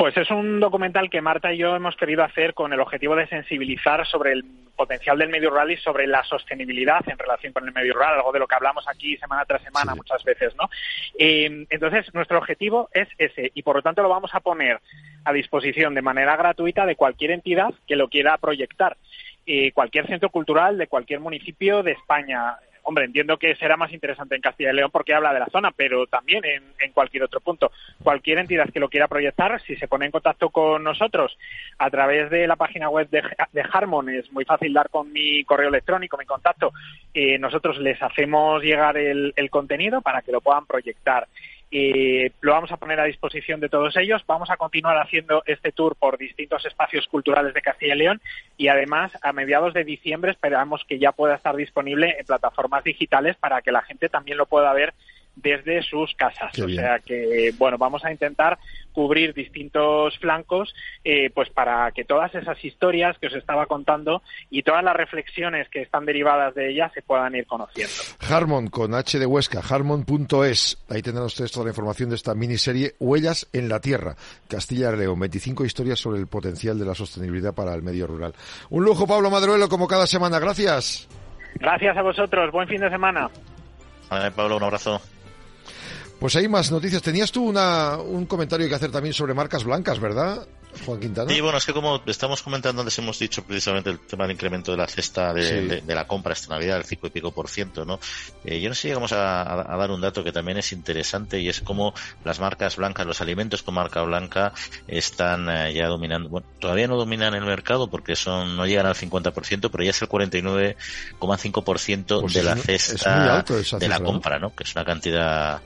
Pues es un documental que Marta y yo hemos querido hacer con el objetivo de sensibilizar sobre el potencial del medio rural y sobre la sostenibilidad en relación con el medio rural, algo de lo que hablamos aquí semana tras semana muchas veces, ¿no? Eh, entonces, nuestro objetivo es ese y por lo tanto lo vamos a poner a disposición de manera gratuita de cualquier entidad que lo quiera proyectar. Eh, cualquier centro cultural de cualquier municipio de España. Hombre, entiendo que será más interesante en Castilla y León porque habla de la zona, pero también en, cualquier otro punto. Cualquier entidad que lo quiera proyectar, si se pone en contacto con nosotros a través de la página web de, Harmon, es muy fácil dar con mi correo electrónico, mi contacto, eh, nosotros les hacemos llegar el contenido para que lo puedan proyectar. Eh, lo vamos a poner a disposición de todos ellos. Vamos a continuar haciendo este tour por distintos espacios culturales de Castilla y León y además a mediados de diciembre esperamos que ya pueda estar disponible en plataformas digitales para que la gente también lo pueda ver desde sus casas.
Qué
o
bien.
sea que, bueno, vamos a intentar cubrir distintos flancos eh, pues para que todas esas historias que os estaba contando y todas las reflexiones que están derivadas de ellas se puedan ir conociendo.
Harmon con H de Huesca, harmon.es. Ahí tendrán ustedes toda la información de esta miniserie Huellas en la Tierra, Castilla y León. 25 historias sobre el potencial de la sostenibilidad para el medio rural. Un lujo, Pablo Madruelo, como cada semana. Gracias.
Gracias a vosotros. Buen fin de semana.
Vale, Pablo, un abrazo.
Pues hay más noticias. Tenías tú una, un comentario que hacer también sobre marcas blancas, ¿verdad, Juan Quintana?
Sí, bueno, es que como estamos comentando antes, hemos dicho precisamente el tema del incremento de la cesta de,
Sí.
de- de la compra esta Navidad, el 5 y pico por ciento, ¿no? Eh, yo no sé si llegamos a, a- a dar un dato que también es interesante y es cómo las marcas blancas, los alimentos con marca blanca están eh, ya dominando, bueno, todavía no dominan el mercado porque son no llegan al 50%, pero ya es el 49,5%
Pues
de la cesta de la compra, ¿no? Que es una cantidad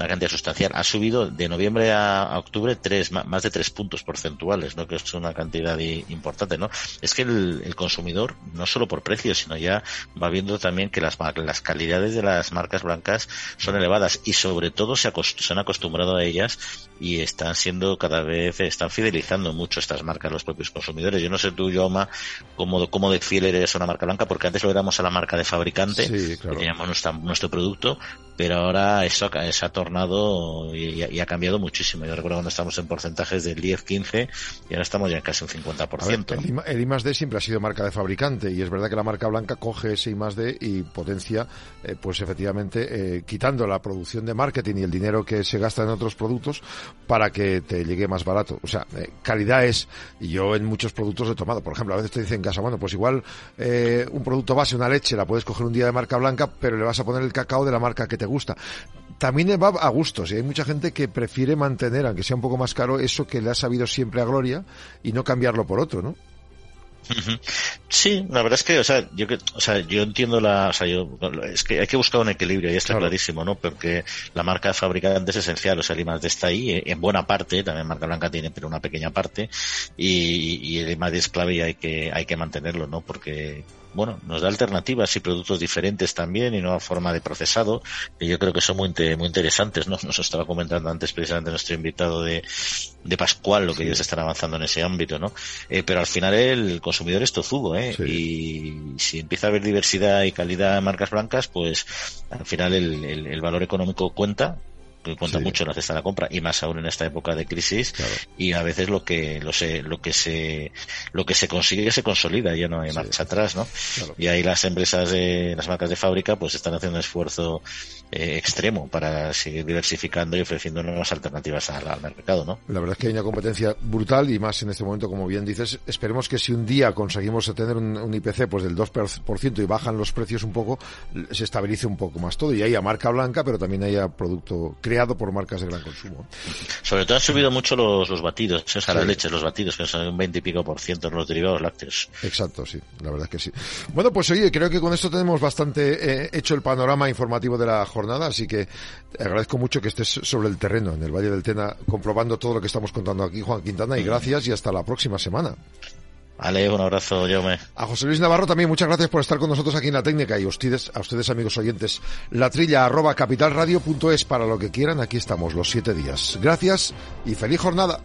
una cantidad sustancial. Ha subido de noviembre a, octubre tres, más de tres puntos porcentuales, ¿no? Que es una cantidad importante, ¿no? Es que el, el consumidor, no solo por precio, sino ya va viendo también que las, las calidades de las marcas blancas son elevadas y sobre todo se, acost- acostumbrado a ellas y están siendo cada vez, están fidelizando mucho estas marcas los propios consumidores. Yo no sé tú, Yoma, cómo, cómo de fiel eres a una marca blanca, porque antes lo éramos a la marca de fabricante,
Sí, claro.
que teníamos nuestra- nuestro producto, pero ahora eso se ha tornado y, y ha cambiado muchísimo. Yo recuerdo cuando estábamos en porcentajes del 10-15 y ahora estamos ya en casi un 50%.
A ver, el, I, el I más D siempre ha sido marca de fabricante y es verdad que la marca blanca coge ese I más D y potencia, eh, pues efectivamente, eh, quitando la producción de marketing y el dinero que se gasta en otros productos para que te llegue más barato. O sea, eh, calidad es, y yo en muchos productos he tomado, por ejemplo, a veces te dicen en casa, bueno, pues igual eh, un producto base, una leche, la puedes coger un día de marca blanca, pero le vas a poner el cacao de la marca que te gusta. También va a gustos y hay mucha gente que prefiere mantener, aunque sea un poco más caro, eso que le ha sabido siempre a gloria y no cambiarlo por otro, ¿no?
Sí, la verdad es que, o sea, yo que, o sea, yo entiendo la, o sea, yo, es que hay que buscar un equilibrio y está
Claro.
clarísimo, ¿no? Porque la marca fabricante es esencial, o sea, el I+D está ahí, en buena parte, también marca blanca tiene, pero una pequeña parte, y, y el I+D es clave y hay que, hay que mantenerlo, ¿no? Porque, bueno, nos da alternativas y productos diferentes también y nueva forma de procesado, que yo creo que son muy, muy interesantes, ¿no? Nos estaba comentando antes precisamente nuestro invitado de, de Pascual, lo que ellos están avanzando en ese ámbito, ¿no? Eh, pero al final el consumidor es tozudo, ¿eh? Y si empieza a haber diversidad y calidad de marcas blancas, pues al final el, el- el valor económico cuenta que cuenta mucho en la cesta de la compra y más aún en esta época de crisis. Y a veces lo que lo, se, lo que se lo que se consigue se consolida ya no hay marcha atrás no y ahí las empresas de las marcas de fábrica pues están haciendo un esfuerzo eh, extremo para seguir diversificando y ofreciendo nuevas alternativas al, mercado no
la verdad es que hay una competencia brutal y más en este momento como bien dices. Esperemos que si un día conseguimos tener un, IPC pues del 2% y bajan los precios un poco se estabilice un poco más todo. Y haya marca blanca pero también haya producto creado por marcas de gran consumo.
Sobre todo han subido mucho los, los batidos, o sea, las leches, los batidos, que son un 20 y pico por ciento en los derivados lácteos.
Exacto, sí, la verdad es que sí. Bueno, pues oye, creo que con esto tenemos bastante eh, hecho el panorama informativo de la jornada, así que agradezco mucho que estés sobre el terreno, en el Valle del Tena, comprobando todo lo que estamos contando aquí, Juan Quintana, y gracias y hasta la próxima semana.
Vale, un abrazo, Jaume.
A José Luis Navarro también, muchas gracias por estar con nosotros aquí en la técnica y a ustedes, a ustedes amigos oyentes, la trilla arroba capitalradio.es para lo que quieran, aquí estamos los siete días. Gracias y feliz jornada.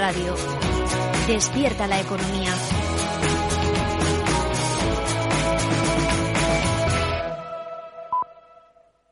Radio. Despierta la economía.